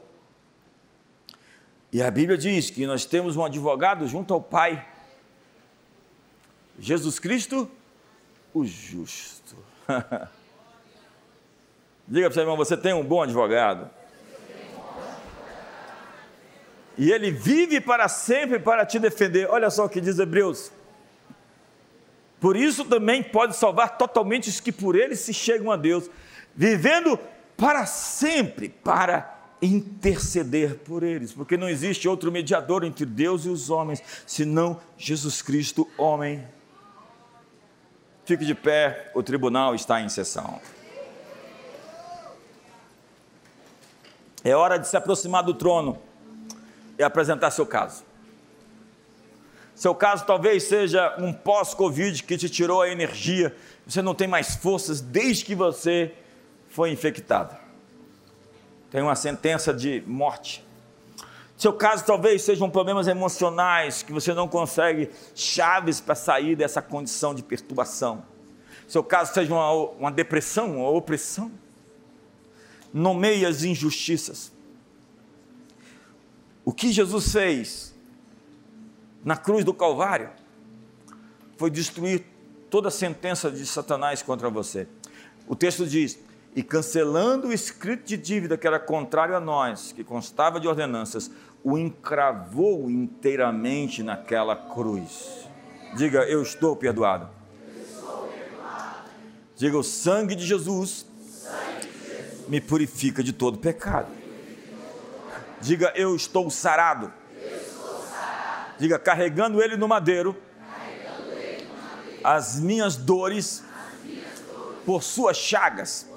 E a Bíblia diz que nós temos um advogado junto ao Pai, Jesus Cristo, o justo. Diga para seu irmão, você tem um bom advogado. E ele vive para sempre para te defender. Olha só o que diz Hebreus. Por isso também pode salvar totalmente os que por ele se chegam a Deus, vivendo para sempre para interceder por eles, porque não existe outro mediador entre Deus e os homens, senão Jesus Cristo, homem. Fique de pé, o tribunal está em sessão. É hora de se aproximar do trono e apresentar seu caso. Seu caso talvez seja um pós-Covid que te tirou a energia, você não tem mais forças desde que você foi infectado. Tem uma sentença de morte. Seu caso talvez sejam problemas emocionais que você não consegue chaves para sair dessa condição de perturbação. Seu caso seja uma, uma depressão, uma opressão. Nomeie as injustiças. O que Jesus fez na cruz do Calvário foi destruir toda a sentença de Satanás contra você. O texto diz: e cancelando o escrito de dívida que era contrário a nós, que constava de ordenanças, o encravou inteiramente naquela cruz. Diga, eu estou perdoado. Diga, o sangue de Jesus, me purifica de todo pecado. Diga, eu estou sarado. Diga, carregando ele no madeiro, as minhas dores, por suas chagas,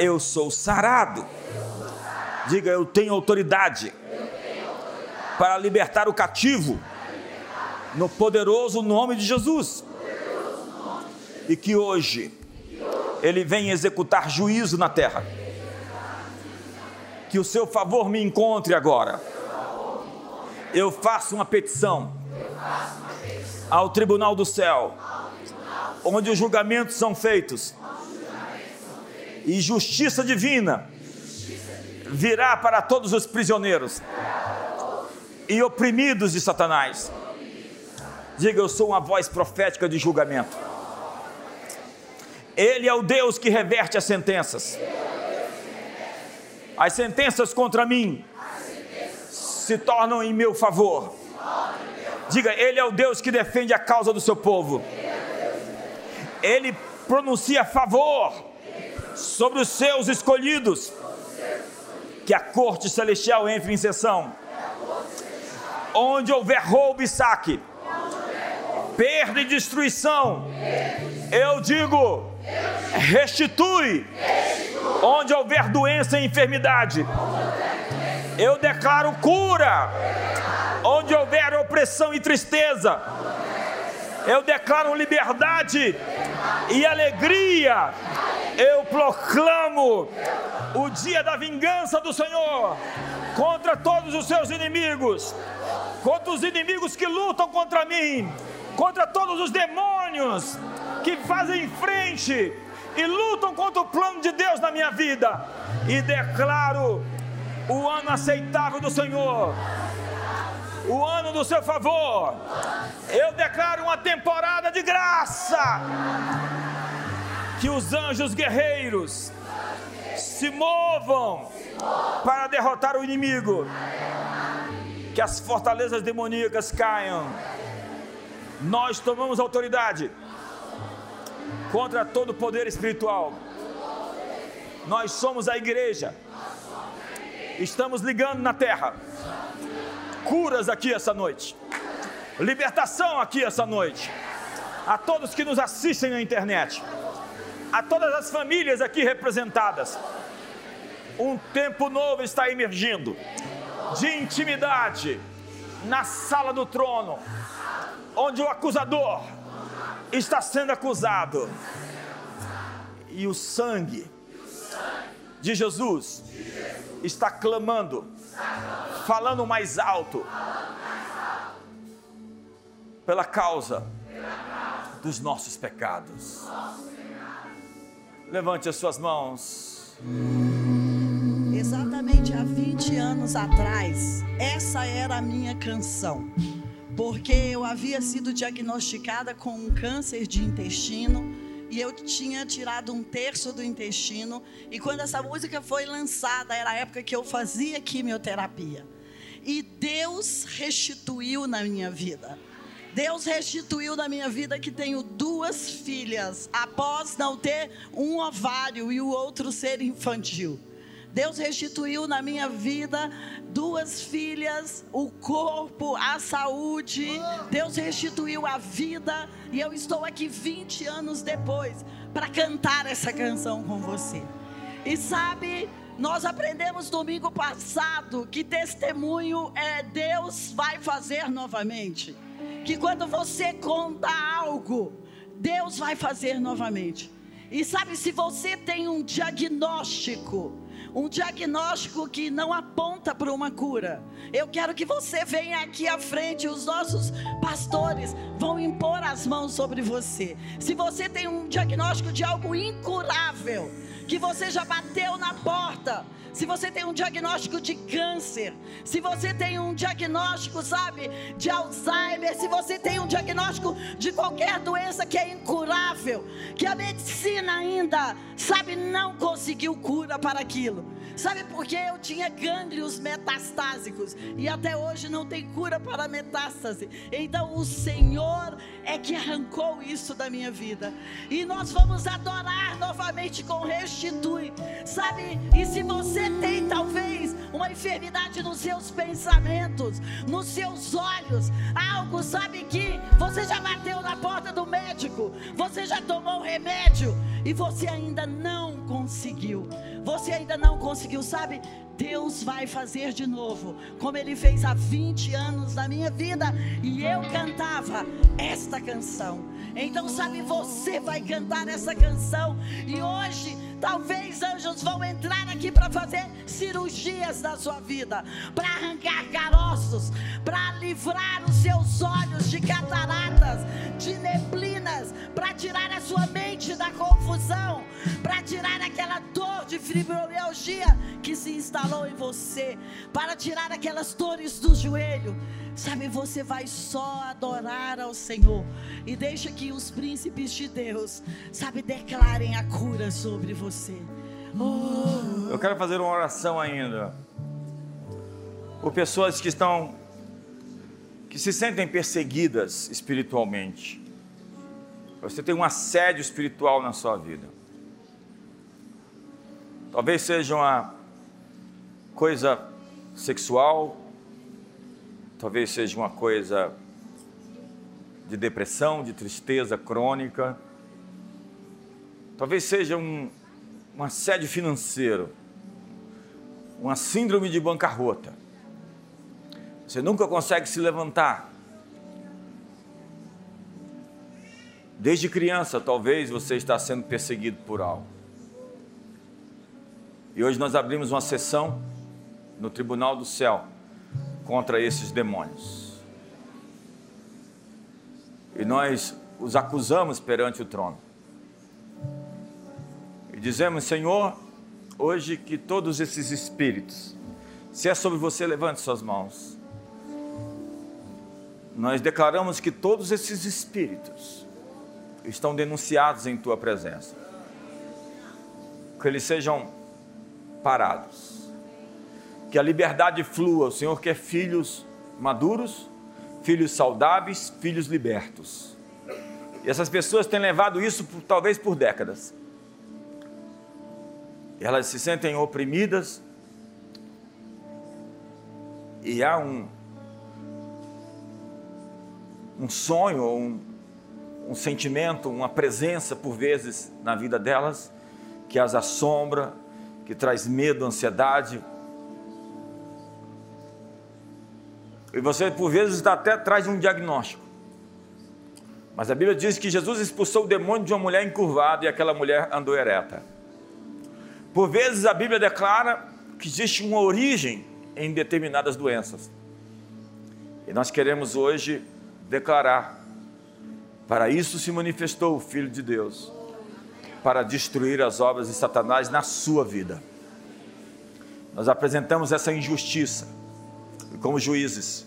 eu sou sarado. Diga, eu tenho autoridade para libertar o cativo no poderoso nome de Jesus. E que hoje ele vem executar juízo na terra. Que o seu favor me encontre agora. Eu faço uma petição ao tribunal do céu, onde os julgamentos são feitos e justiça divina virá para todos os prisioneiros e oprimidos de Satanás. Diga, eu sou uma voz profética de julgamento. Ele é o Deus que reverte as sentenças. As sentenças contra mim se tornam em meu favor. Diga, Ele é o Deus que defende a causa do seu povo. Ele pronuncia favor sobre os seus escolhidos. Que a corte celestial entre em sessão. Onde houver roubo e saque, perda e destruição, eu digo: restitui. Onde houver doença e enfermidade, eu declaro cura. Onde houver opressão e tristeza, eu declaro liberdade e alegria. Eu proclamo o dia da vingança do Senhor contra todos os seus inimigos, contra os inimigos que lutam contra mim, contra todos os demônios que fazem frente e lutam contra o plano de Deus na minha vida, e declaro o ano aceitável do Senhor, o ano do seu favor. Eu declaro uma temporada de graça que os anjos guerreiros se movam para derrotar o inimigo, que as fortalezas demoníacas caiam. Nós tomamos autoridade contra todo poder espiritual. Nós somos a igreja. Estamos ligando na terra. Curas aqui essa noite. Libertação aqui essa noite. A todos que nos assistem na internet a todas as famílias aqui representadas. Um tempo novo está emergindo de intimidade na sala do trono, onde o acusador está sendo acusado e o sangue de Jesus está clamando, falando mais alto pela causa dos nossos pecados. Levante as suas mãos. Exatamente há 20 anos atrás, essa era a minha canção. Porque eu havia sido diagnosticada com um câncer de intestino e eu tinha tirado um terço do intestino. E quando essa música foi lançada, era a época que eu fazia quimioterapia. E Deus restituiu na minha vida. Deus restituiu na minha vida que tenho duas filhas, após não ter um ovário e o outro ser infantil. Deus restituiu na minha vida duas filhas, o corpo, a saúde. Deus restituiu a vida. E eu estou aqui 20 anos depois para cantar essa canção com você. E sabe, nós aprendemos domingo passado que testemunho é Deus vai fazer novamente. Que quando você conta algo, Deus vai fazer novamente. E sabe, se você tem um diagnóstico, um diagnóstico que não aponta para uma cura. Eu quero que você venha aqui à frente, os nossos pastores vão impor as mãos sobre você. Se você tem um diagnóstico de algo incurável, que você já bateu na porta, se você tem um diagnóstico de câncer, se você tem um diagnóstico, sabe, de Alzheimer, se você tem um diagnóstico de qualquer doença que é incurável, que a medicina ainda, sabe, não conseguiu cura para aquilo. Sabe por que eu tinha gânglios metastásicos e até hoje não tem cura para metástase? Então o Senhor é que arrancou isso da minha vida. E nós vamos adorar novamente com restitui. Sabe? E se você tem talvez uma enfermidade nos seus pensamentos, nos seus olhos, algo, sabe que você já bateu na porta do médico, você já tomou remédio e você ainda não conseguiu. Você ainda não conseguiu, sabe? Deus vai fazer de novo, como Ele fez há 20 anos na minha vida, e eu cantava esta canção. Então, sabe, você vai cantar essa canção, e hoje Talvez anjos vão entrar aqui para fazer cirurgias na sua vida, para arrancar caroços, para livrar os seus olhos de cataratas, de neblinas, para tirar a sua mente da confusão, para tirar aquela dor de fibromialgia que se instalou em você, para tirar aquelas dores do joelho. Sabe, você vai só adorar ao Senhor e deixa que os príncipes de Deus, sabe, declarem a cura sobre você. Oh. Eu quero fazer uma oração ainda por pessoas que estão que se sentem perseguidas espiritualmente. Você tem um assédio espiritual na sua vida. Talvez seja uma coisa sexual, talvez seja uma coisa de depressão, de tristeza crônica, talvez seja um, um assédio financeiro, uma síndrome de bancarrota. Você nunca consegue se levantar. Desde criança, talvez você está sendo perseguido por algo. E hoje nós abrimos uma sessão no Tribunal do Céu contra esses demônios. E nós os acusamos perante o trono. E dizemos, Senhor, hoje que todos esses espíritos, se é sobre você, levante suas mãos. Nós declaramos que todos esses espíritos estão denunciados em tua presença. Que eles sejam parados que a liberdade flua. O Senhor quer filhos maduros, filhos saudáveis, filhos libertos. E essas pessoas têm levado isso por, talvez por décadas. Elas se sentem oprimidas e há um, um sonho, um, um sentimento, uma presença por vezes na vida delas que as assombra, que traz medo, ansiedade, E você, por vezes, está até atrás de um diagnóstico. Mas a Bíblia diz que Jesus expulsou o demônio de uma mulher encurvada e aquela mulher andou ereta. Por vezes a Bíblia declara que existe uma origem em determinadas doenças. E nós queremos hoje declarar: para isso se manifestou o Filho de Deus, para destruir as obras de Satanás na sua vida. Nós apresentamos essa injustiça como juízes,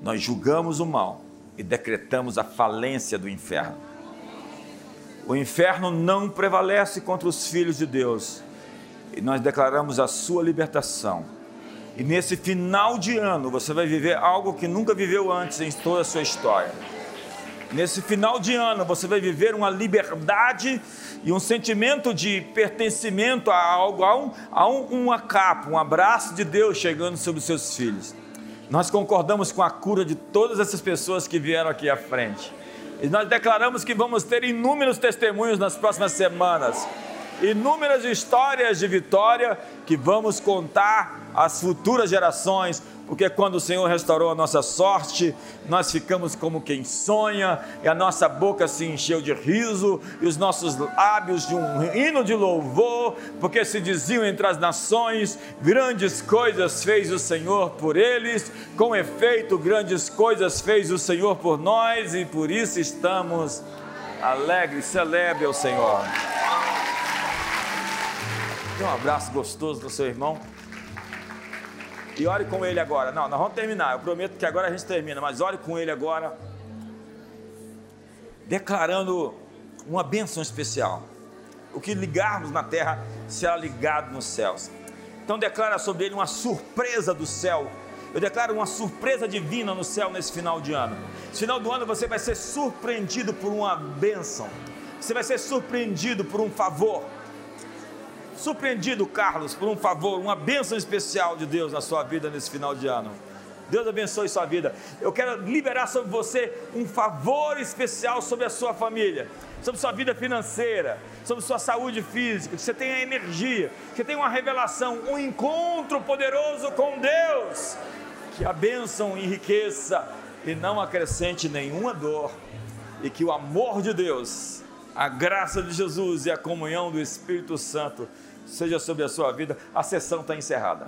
nós julgamos o mal e decretamos a falência do inferno. O inferno não prevalece contra os filhos de Deus e nós declaramos a sua libertação. E nesse final de ano você vai viver algo que nunca viveu antes em toda a sua história. Nesse final de ano, você vai viver uma liberdade e um sentimento de pertencimento a algo, a, um, a um, uma capa, um abraço de Deus chegando sobre os seus filhos. Nós concordamos com a cura de todas essas pessoas que vieram aqui à frente. E nós declaramos que vamos ter inúmeros testemunhos nas próximas semanas, inúmeras histórias de vitória que vamos contar às futuras gerações, porque quando o Senhor restaurou a nossa sorte, nós ficamos como quem sonha, e a nossa boca se encheu de riso, e os nossos lábios de um hino de louvor, porque se diziam entre as nações: grandes coisas fez o Senhor por eles, com efeito, grandes coisas fez o Senhor por nós, e por isso estamos alegres. Celebre ao Senhor. Dê um abraço gostoso do seu irmão. E ore com ele agora. Não, nós vamos terminar. Eu prometo que agora a gente termina, mas ore com ele agora. Declarando uma bênção especial. O que ligarmos na terra será ligado nos céus. Então declara sobre ele uma surpresa do céu. Eu declaro uma surpresa divina no céu nesse final de ano. No final do ano você vai ser surpreendido por uma bênção. Você vai ser surpreendido por um favor surpreendido, Carlos, por um favor, uma bênção especial de Deus na sua vida nesse final de ano. Deus abençoe sua vida. Eu quero liberar sobre você um favor especial sobre a sua família, sobre sua vida financeira, sobre sua saúde física, que você tenha energia, que você tenha uma revelação, um encontro poderoso com Deus. Que a bênção enriqueça e não acrescente nenhuma dor, e que o amor de Deus, a graça de Jesus e a comunhão do Espírito Santo seja sobre a sua vida. A sessão está encerrada.